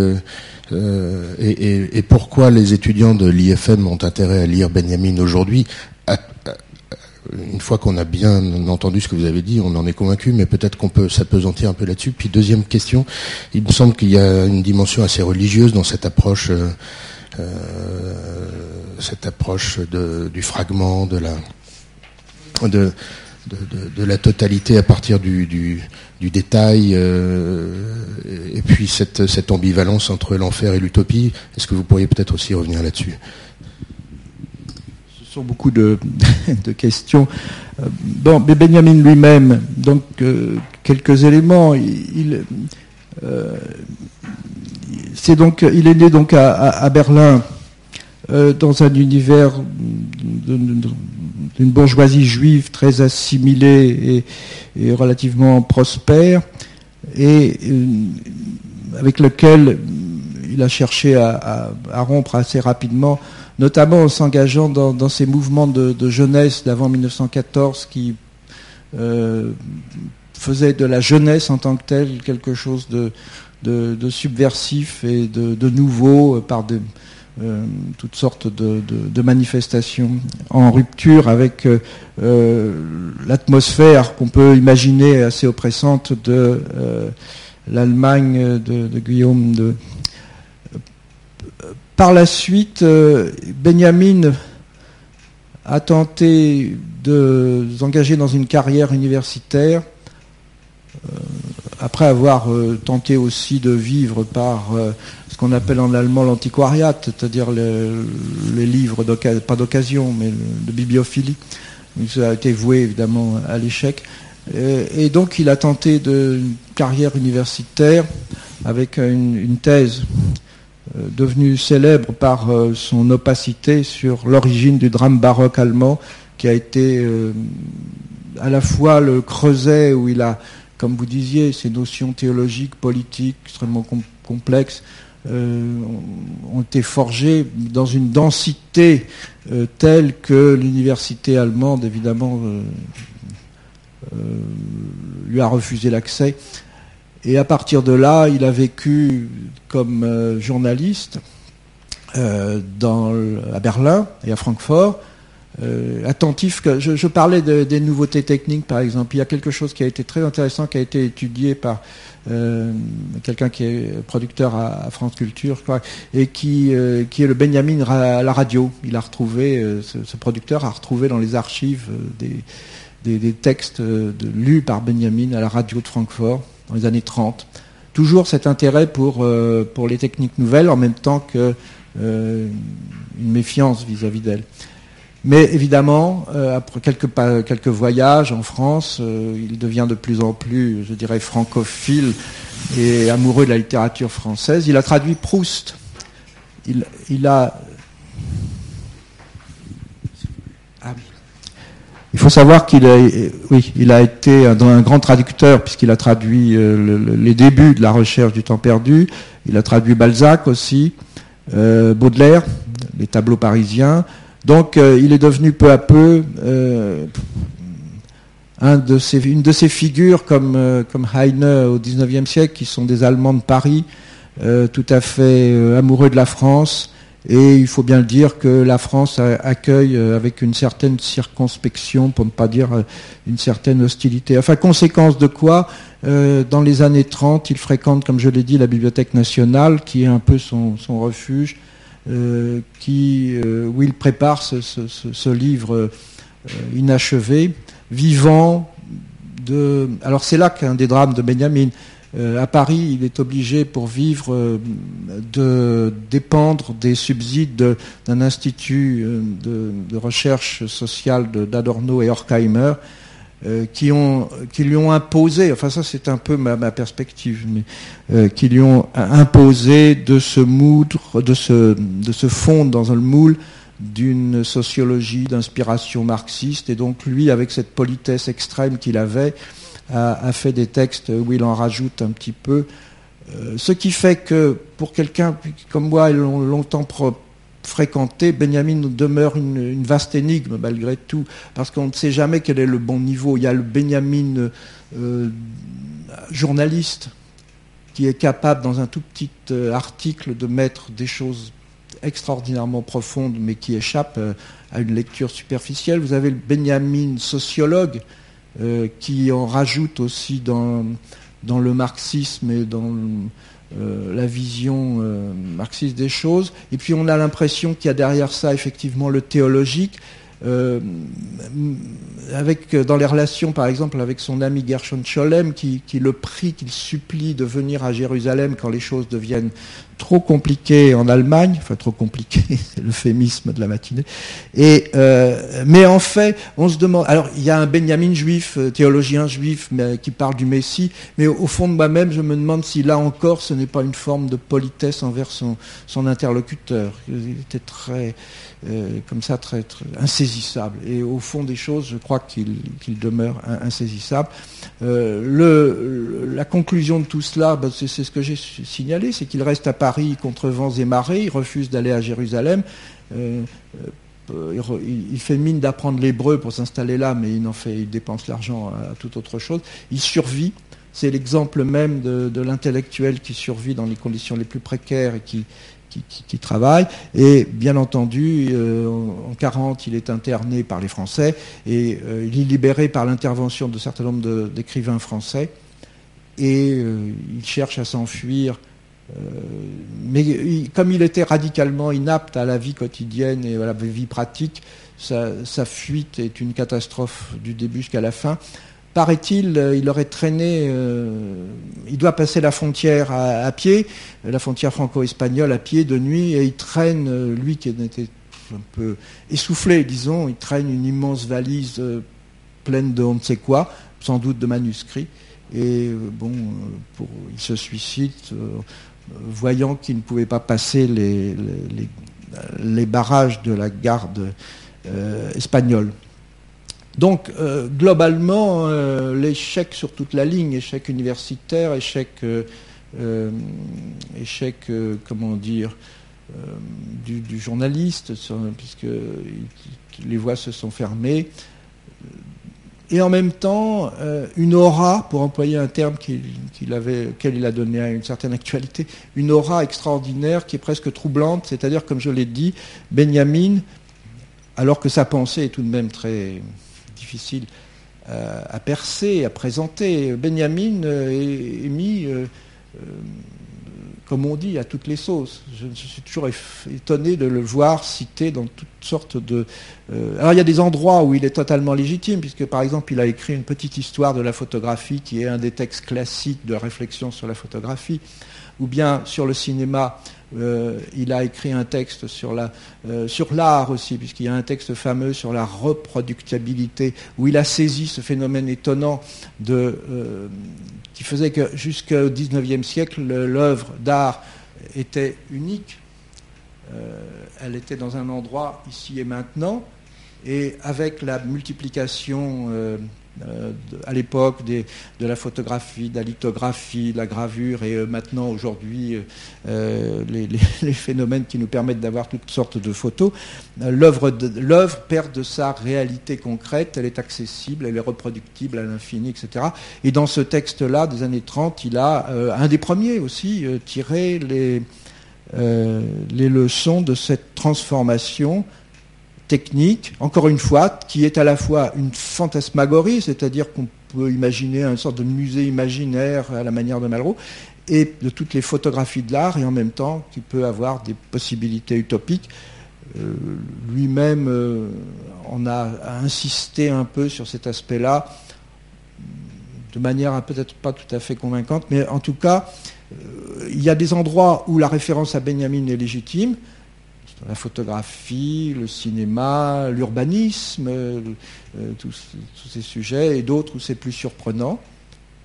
et, et, pourquoi les étudiants de l'IFM ont intérêt à lire Benjamin aujourd'hui une fois qu'on a bien entendu ce que vous avez dit, on en est convaincu, mais peut-être qu'on peut s'apesantir un peu là-dessus. Puis deuxième question, il me semble qu'il y a une dimension assez religieuse dans cette approche, euh, euh cette approche du fragment, de la, totalité à partir du, du détail, euh, et puis cette, ambivalence entre l'enfer et l'utopie. Est-ce que vous pourriez peut-être aussi revenir là-dessus? Sont beaucoup [LAUGHS] de, questions. Euh, bon, mais Benjamin lui-même, donc euh, quelques éléments. Il est né donc à, Berlin dans un univers d'une bourgeoisie juive très assimilée et, relativement prospère, et avec lequel il a cherché à rompre assez rapidement notamment en s'engageant dans, ces mouvements de, jeunesse d'avant 1914 qui euh, faisaient de la jeunesse en tant que telle quelque chose de, subversif et de, nouveau euh, par euh, toutes sortes de, manifestations en rupture avec l'atmosphère qu'on peut imaginer assez oppressante de l'Allemagne de, Guillaume de, par la suite, euh, Benjamin a tenté de s'engager dans une carrière universitaire, euh, après avoir euh, tenté aussi de vivre par qu'on appelle en allemand l'antiquariat, c'est-à-dire les, livres, pas d'occasion, mais de bibliophilie. Ça a été voué évidemment à l'échec. Et donc il a tenté de, une carrière universitaire avec une thèse euh, devenu célèbre par euh, son opacité sur l'origine du drame baroque allemand, qui a été euh, à la fois le creuset où il a, comme vous disiez, ces notions théologiques, politiques extrêmement complexes, ont été forgées dans une densité telle que l'université allemande, évidemment, lui a refusé l'accès. Et à partir de là, il a vécu comme euh, journaliste euh, à Berlin et à Francfort. Euh, attentif que je, parlais des nouveautés techniques par exemple il y a quelque chose qui a été très intéressant qui a été étudié par quelqu'un qui est producteur à, France Culture crois, et qui qui est le Benjamin à la radio il a retrouvé ce, producteur a retrouvé dans les archives des des, textes lus par Benjamin à la radio de Francfort dans les années 30. Toujours cet intérêt pour, pour les techniques nouvelles en même temps qu'une méfiance vis-à-vis d'elles. Mais évidemment, après quelques, voyages en France, il devient de plus en plus, je dirais, francophile et amoureux de la littérature française. Il a traduit Proust. Il, a. Ah il faut savoir qu'il a, oui, il a été un, grand traducteur puisqu'il a traduit euh, les débuts de la recherche du temps perdu. Il a traduit Balzac aussi, euh, Baudelaire, les tableaux parisiens. Donc, euh, il est devenu peu à peu de une de ces figures comme, euh, Heine au XIXe siècle, qui sont des Allemands de Paris, euh, tout à fait euh, amoureux de la France. Et il faut bien le dire que la France accueille avec une certaine circonspection, pour ne pas dire une certaine hostilité. Enfin, conséquence de quoi, dans les années 30, il fréquente, comme je l'ai dit, la Bibliothèque nationale, qui est un peu son refuge, qui, où il prépare ce, livre inachevé vivant de. Alors c'est là qu'un des drames de Benjamin. Euh, à Paris, il est obligé, pour vivre, euh, de dépendre des subsides d'un institut euh, de, recherche sociale d'Adorno et Horkheimer, qui, ont, qui lui ont imposé, enfin ça c'est un peu ma, perspective, mais qui lui ont imposé de se moudre, de se, fondre dans un moule d'une sociologie d'inspiration marxiste. Et donc lui, avec cette politesse extrême qu'il avait, a, fait des textes où il en rajoute un petit peu. Euh, ce qui fait que pour quelqu'un comme moi, longtemps fréquenté, Benjamin demeure une, vaste énigme malgré tout, parce qu'on ne sait jamais quel est le bon niveau. Il y a le Benjamin euh, journaliste qui est capable, dans un tout petit euh, article, de mettre des choses extraordinairement profonde, mais qui échappe euh, à une lecture superficielle. Vous avez le Benjamin sociologue, qui en rajoute aussi dans, dans le marxisme et dans euh, la vision marxiste des choses. Et puis on a l'impression qu'il y a derrière ça effectivement le théologique. avec, dans les relations, par exemple, avec son ami Gershon Scholem, qui, qui le prie, qu'il supplie de venir à Jérusalem quand les choses deviennent trop compliqué en Allemagne, enfin trop compliqué, [LAUGHS] c'est l'euphémisme de la matinée. Et euh, mais en fait, on se demande. Alors, il y a un Benjamin juif, euh, théologien juif, mais, qui parle du Messie. Mais au, fond de moi-même, je me demande si là encore, ce n'est pas une forme de politesse envers son, interlocuteur. Il était très, euh, comme ça, très, insaisissable. Et au fond des choses, je crois qu'il demeure insaisissable. le, la conclusion de tout cela, ben, c'est ce que j'ai signalé, c'est qu'il reste à Paris contre vents et marées, il refuse d'aller à Jérusalem. Euh, euh, il, fait mine d'apprendre l'hébreu pour s'installer là, mais il, dépense l'argent à, toute autre chose. Il survit. C'est l'exemple même de, l'intellectuel qui survit dans les conditions les plus précaires et qui, qui, travaille. Et bien entendu, euh, en 40, il est interné par les Français et il est libéré par l'intervention de certain nombre d'écrivains français. Et il cherche à s'enfuir euh, mais comme il était radicalement inapte à la vie quotidienne et à la vie pratique, sa, fuite est une catastrophe du début jusqu'à la fin. Paraît-il, euh, il aurait traîné, euh, il doit passer la frontière à, pied, la frontière franco-espagnole à pied de nuit, et il traîne, lui qui était un peu essoufflé, disons, il traîne une immense valise pleine de on ne sait quoi, sans doute de manuscrits, et bon, il se suicide voyant qu'il ne pouvait pas passer les, barrages de la garde euh, espagnole. Donc, euh, globalement, euh, l'échec sur toute la ligne, échec universitaire, échec, échec comment dire, du, journaliste, puisque les voies se sont fermées, et en même temps euh, une aura, pour employer un terme qu'il avait, auquel il a donné une certaine actualité, une aura extraordinaire qui est presque troublante, c'est-à-dire, comme je l'ai dit, Benjamin, alors que sa pensée est tout de même très difficile euh, à percer, à présenter, Benjamin euh, est, mis comme on dit, à toutes les sauces. Je, suis toujours étonné de le voir cité dans toutes sortes de... Euh, alors il y a des endroits où il est totalement légitime, puisque par exemple il a écrit une petite histoire de la photographie qui est un des textes classiques de réflexion sur la photographie, ou bien sur le cinéma, euh, il a écrit un texte euh, sur l'art aussi, puisqu'il y a un texte fameux sur la reproductibilité, où il a saisi ce phénomène étonnant de qui faisait que jusqu'au XIXe siècle, l'œuvre d'art était unique. Euh, elle était dans un endroit ici et maintenant, et avec la multiplication euh, euh, à l'époque de la photographie, de la lithographie, de la gravure et euh, maintenant aujourd'hui euh, [LAUGHS] les, phénomènes qui nous permettent d'avoir toutes sortes de photos, l'œuvre perd de sa réalité concrète, elle est accessible, elle est reproductible à l'infini, etc. Et dans ce texte-là des années 30, il a, un des premiers aussi, tiré les, les leçons de cette transformation technique, encore une fois, qui est à la fois une fantasmagorie, c'est-à-dire qu'on peut imaginer une sorte de musée imaginaire à la manière de Malraux, et de toutes les photographies de l'art, et en même temps qui peut avoir des possibilités utopiques. Euh, lui-même euh, a, insisté un peu sur cet aspect-là, de manière peut-être pas tout à fait convaincante, mais en tout cas, euh, il y a des endroits où la référence à Benjamin est légitime, la photographie, le cinéma, l'urbanisme, euh, euh, tous, ces sujets, et d'autres où c'est plus surprenant,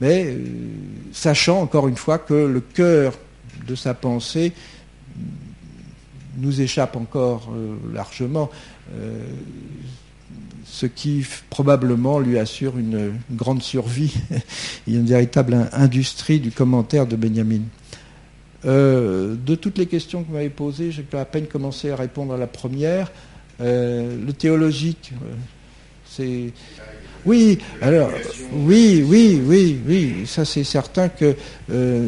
mais euh, sachant encore une fois que le cœur de sa pensée nous échappe encore largement, ce qui probablement lui assure une grande survie et [LAUGHS] une véritable industrie du commentaire de Benjamin. Euh, de toutes les questions que vous m'avez posées, j'ai à peine commencé à répondre à la première. Euh, le théologique, euh, c'est. Oui, alors, oui, oui, oui, oui, ça c'est certain que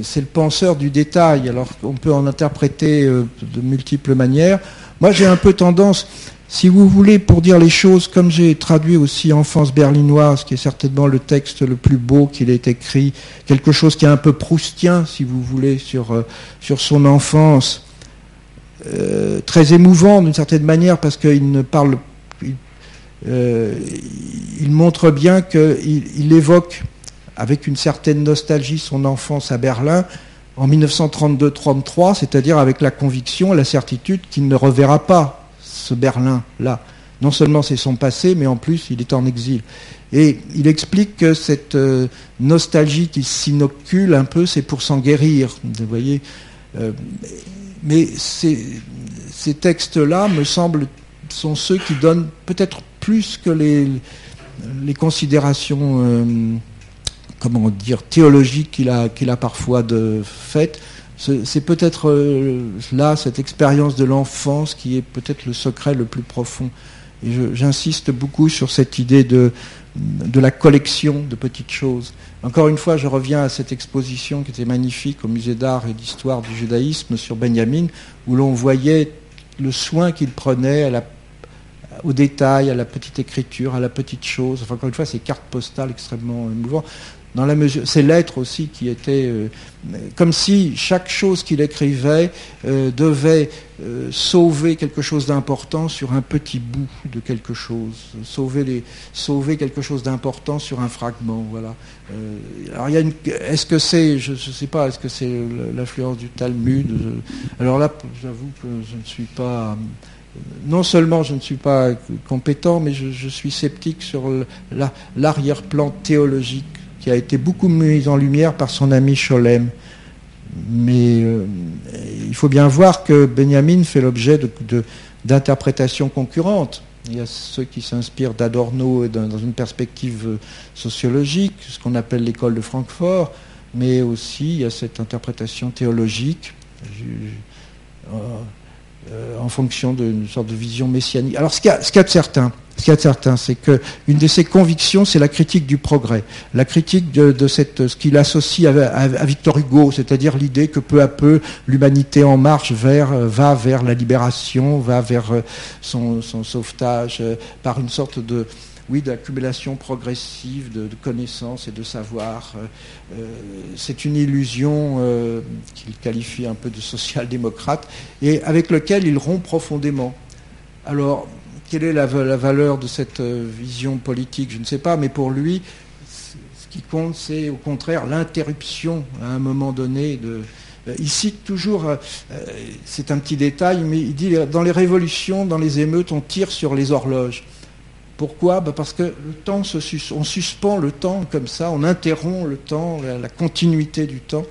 c'est le penseur du détail, alors qu'on peut en interpréter de multiples manières. Moi j'ai un peu tendance, si vous voulez, pour dire les choses, comme j'ai traduit aussi Enfance berlinoise, qui est certainement le texte le plus beau qu'il ait écrit, quelque chose qui est un peu proustien, si vous voulez, sur, euh, son enfance, euh, très émouvant d'une certaine manière, parce qu'il ne parle, il, euh, montre bien qu'il il évoque avec une certaine nostalgie son enfance à Berlin en 1932-33, c'est-à-dire avec la conviction, la certitude qu'il ne reverra pas ce Berlin-là. Non seulement c'est son passé, mais en plus il est en exil. Et il explique que cette euh, nostalgie qui s'inocule un peu, c'est pour s'en guérir. Euh, Mais ces, textes-là, me semblent, sont ceux qui donnent peut-être plus que les, considérations, euh, comment dire, théologiques qu'il a, qu'il a parfois de, faites c'est peut-être euh, là, cette expérience de l'enfance, qui est peut-être le secret le plus profond. Et j'insiste beaucoup sur cette idée de, la collection de petites choses. Encore une fois, je reviens à cette exposition qui était magnifique au musée d'art et d'histoire du judaïsme sur Benjamin, où l'on voyait le soin qu'il prenait à la, au détail, à la petite écriture, à la petite chose. Enfin, encore une fois, ces cartes postales extrêmement émouvantes dans la mesure, lettres aussi qui étaient euh, comme si chaque chose qu'il écrivait euh, devait euh, sauver quelque chose d'important sur un petit bout de quelque chose, sauver, les, sauver quelque chose d'important sur un fragment. Voilà. alors il y a une, est-ce que c'est, je ne sais pas, est-ce que c'est l'influence du Talmud Alors là, j'avoue que je ne suis pas non seulement je ne suis pas compétent, mais je suis sceptique sur l'arrière-plan théologique qui a été beaucoup mis en lumière par son ami Scholem. Mais euh, il faut bien voir que Benjamin fait l'objet d'interprétations concurrentes. Il y a ceux qui s'inspirent d'Adorno dans, une perspective euh, sociologique, ce qu'on appelle l'école de Francfort, mais aussi il y a cette interprétation théologique euh, en fonction d'une sorte de vision messianique. Alors ce qu'il y, a de certain, ce qu'il y a de certain, c'est qu'une de ses convictions, c'est la critique du progrès, la critique de, ce qu'il associe à, Victor Hugo, c'est-à-dire l'idée que peu à peu l'humanité en marche vers, va vers la libération, va vers euh, son, sauvetage, euh, par une sorte de, oui, d'accumulation progressive de, connaissances et de savoir. c'est une illusion qu'il qualifie un peu de social-démocrate et avec lequel il rompt profondément. Alors, quelle est la, valeur de cette vision politique Je ne sais pas, mais pour lui, ce qui compte, c'est au contraire l'interruption à un moment donné euh, il cite toujours, euh, euh, c'est un petit détail, mais il dit dans les révolutions, dans les émeutes, on tire sur les horloges. Pourquoi? Bah, Parce que le temps on suspend le temps comme ça, on interrompt le temps, la, continuité du temps.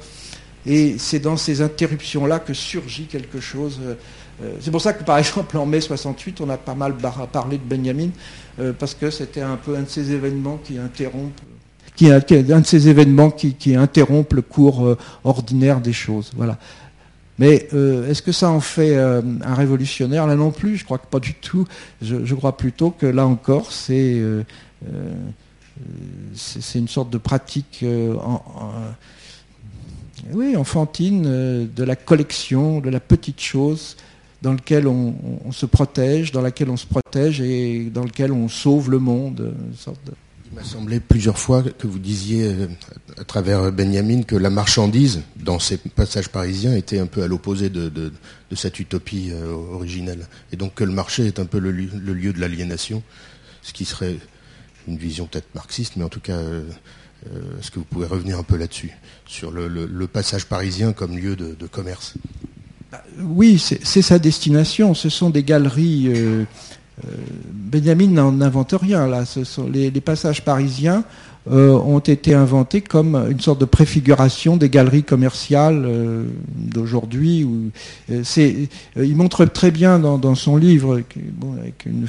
Et c'est dans ces interruptions-là que surgit quelque chose. C'est pour ça que, par [LAUGHS] exemple, en mai 68, on a pas mal parlé de Benjamin, parce que c'était un peu un de ces événements qui interrompent qui un de ces événements qui, le cours euh, ordinaire des choses. Voilà. Mais euh, est-ce que ça en fait euh, un révolutionnaire? Là non plus, je crois que pas du tout. Je, crois plutôt que là encore, c'est une sorte de pratique enfantine de la collection, de la petite chose dans laquelle on, se protège, dans laquelle on se protège et dans laquelle on sauve le monde. Une sorte. Il m'a semblé plusieurs fois que vous disiez euh, à travers Benjamin que la marchandise, dans ces passages parisiens, était un peu à l'opposé de, cette utopie euh, originelle. Et donc que le marché est un peu le, lieu de l'aliénation, ce qui serait une vision peut-être marxiste, mais en tout cas, euh, est-ce que vous pouvez revenir un peu là-dessus, sur le, passage parisien comme lieu de, commerce? Oui, c'est sa destination. Ce sont des galeries euh, Benjamin n'en invente rien là. Les, passages parisiens euh, ont été inventés comme une sorte de préfiguration des galeries commerciales euh, d'aujourd'hui. il montre très bien dans, son livre, avec une,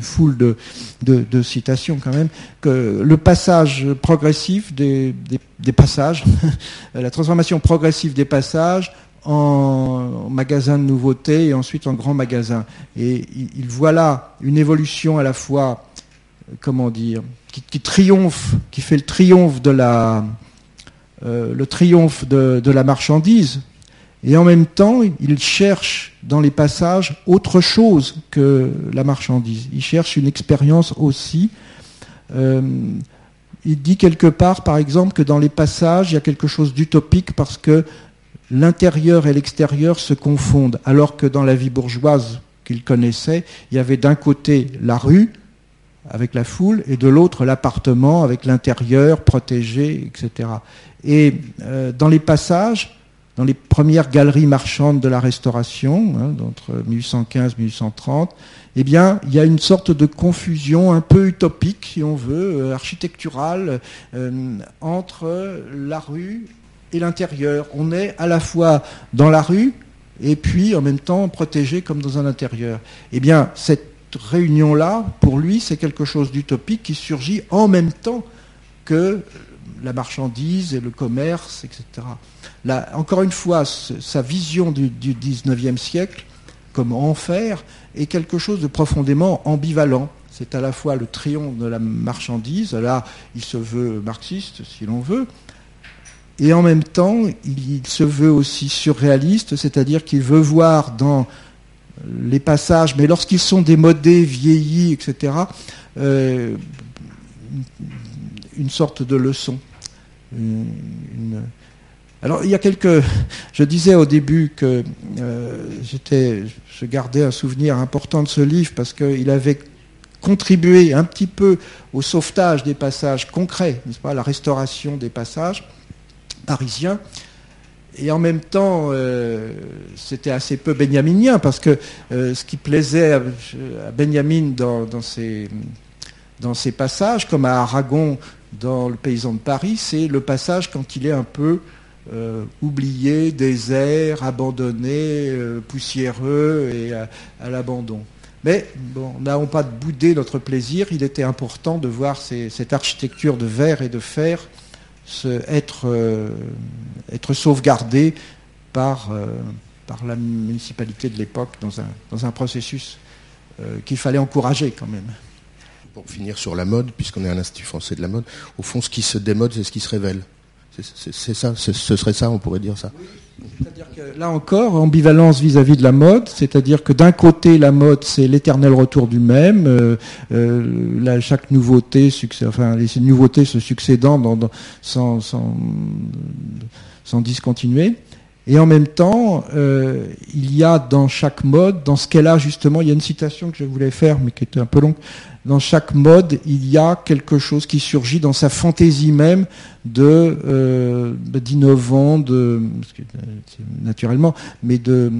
foule de, citations quand même, que le passage progressif des passages, [LAUGHS] la transformation progressive des passages en magasin de nouveautés et ensuite en grand magasin. Et il, voit là une évolution à la fois, euh, comment dire, qui, triomphe, qui fait le triomphe de la, euh, le triomphe de, la marchandise, et en même temps, il cherche dans les passages autre chose que la marchandise. Il cherche une expérience aussi. Euh, il dit quelque part, par exemple, que dans les passages, il y a quelque chose d'utopique parce que l'intérieur et l'extérieur se confondent, alors que dans la vie bourgeoise qu'il connaissait, il y avait d'un côté la rue avec la foule et de l'autre l'appartement avec l'intérieur protégé, etc. Et euh, dans les passages, dans les premières galeries marchandes de la Restauration, hein, entre 1815 et 1830, eh bien, il y a une sorte de confusion un peu utopique, si on veut, euh, architecturale, euh, entre la rue et l'intérieur. On est à la fois dans la rue et puis en même temps protégé comme dans un intérieur. Eh bien, cette réunion-là, pour lui, c'est quelque chose d'utopique qui surgit en même temps que la marchandise et le commerce, etc. Là, encore une fois, sa vision du, du 19e siècle, comme enfer, est quelque chose de profondément ambivalent. C'est à la fois le triomphe de la marchandise, là, il se veut marxiste, si l'on veut, et en même temps, il, se veut aussi surréaliste, c'est-à-dire qu'il veut voir dans les passages, mais lorsqu'ils sont démodés, vieillis, etc., euh, une sorte de leçon. Alors il y a quelques. Je disais au début que euh, je gardais un souvenir important de ce livre parce qu'il avait contribué un petit peu au sauvetage des passages concrets, n'est-ce pas, la restauration des passages parisien. Et en même temps, euh, c'était assez peu benjaminien, parce que euh, ce qui plaisait à, Benjamin dans, ses, passages, comme à Aragon dans Le Paysan de Paris, c'est le passage quand il est un peu euh, oublié, désert, abandonné, poussiéreux et à, l'abandon. Mais bon, n'avons pas de bouder notre plaisir, il était important de voir cette architecture de verre et de fer être, euh, être sauvegardé par, euh, par la municipalité de l'époque dans un, dans un processus euh, qu'il fallait encourager quand même. Pour finir sur la mode, puisqu'on est un institut français de la mode, au fond, ce qui se démode, c'est ce qui se révèle. C'est ça, ce serait ça, on pourrait dire ça. C'est-à-dire que là encore, ambivalence vis-à-vis de la mode, c'est-à-dire que d'un côté, la mode, c'est l'éternel retour du même, euh, euh, chaque nouveauté, enfin, les nouveautés se succédant sans, discontinuer. Et en même temps, euh, il y a dans chaque mode, dans ce qu'elle a justement, il y a une citation que je voulais faire, mais qui était un peu longue, dans chaque mode, il y a quelque chose qui surgit dans sa fantaisie même de euh, d'innovant, de naturellement, mais de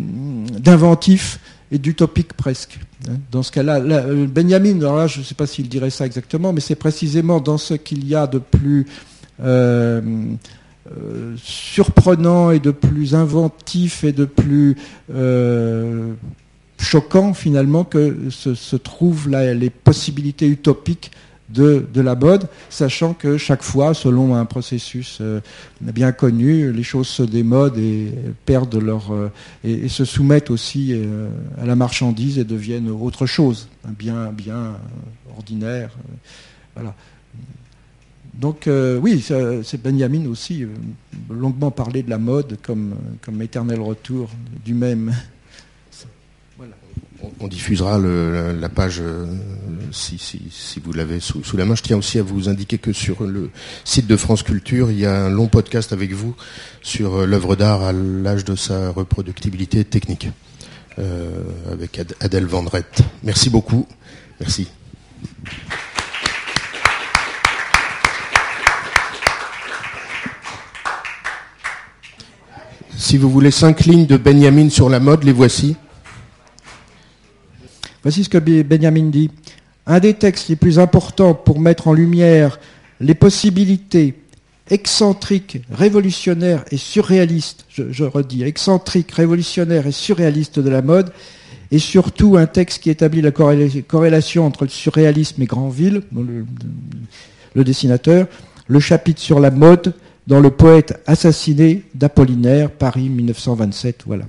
d'inventif et d'utopique presque. Hein. Dans ce cas-là, euh, Benjamin, alors là, je ne sais pas s'il dirait ça exactement, mais c'est précisément dans ce qu'il y a de plus euh, surprenant et de plus inventif et de plus choquant finalement que se, trouvent les possibilités utopiques de, la mode, sachant que chaque fois, selon un processus euh, bien connu, les choses se démodent et perdent leur euh, et, se soumettent aussi euh, à la marchandise et deviennent autre chose, un bien bien ordinaire. voilà. Donc oui, c'est Benjamin aussi longuement parlé de la mode comme comme éternel retour du même on, diffusera la, page euh, si, vous l'avez sous, la main. Je tiens aussi à vous indiquer que sur le site de France Culture, il y a un long podcast avec vous sur euh, l'œuvre d'art à l'âge de sa reproductibilité technique, euh, avec Adèle Vendrette. Merci beaucoup. Merci. Si vous voulez cinq lignes de Benjamin sur la mode, les voici. Voici ce que Benjamin dit. Un des textes les plus importants pour mettre en lumière les possibilités excentriques, révolutionnaires et surréalistes, je, redis, excentriques, révolutionnaires et surréalistes de la mode, et surtout un texte qui établit la corrélation entre le surréalisme et Granville, le, le dessinateur, le chapitre sur la mode dans le poète assassiné d'Apollinaire, Paris 1927, voilà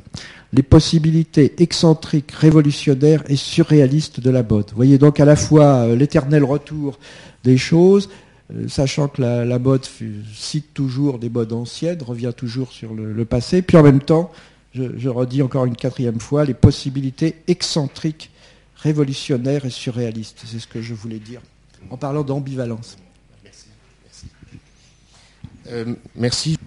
les possibilités excentriques, révolutionnaires et surréalistes de la mode. Vous voyez donc à la fois euh, l'éternel retour des choses, euh, sachant que la, mode cite toujours des modes anciennes, revient toujours sur le, passé, puis en même temps, je, redis encore une quatrième fois, les possibilités excentriques, révolutionnaires et surréalistes. C'est ce que je voulais dire en parlant d'ambivalence. Merci. merci.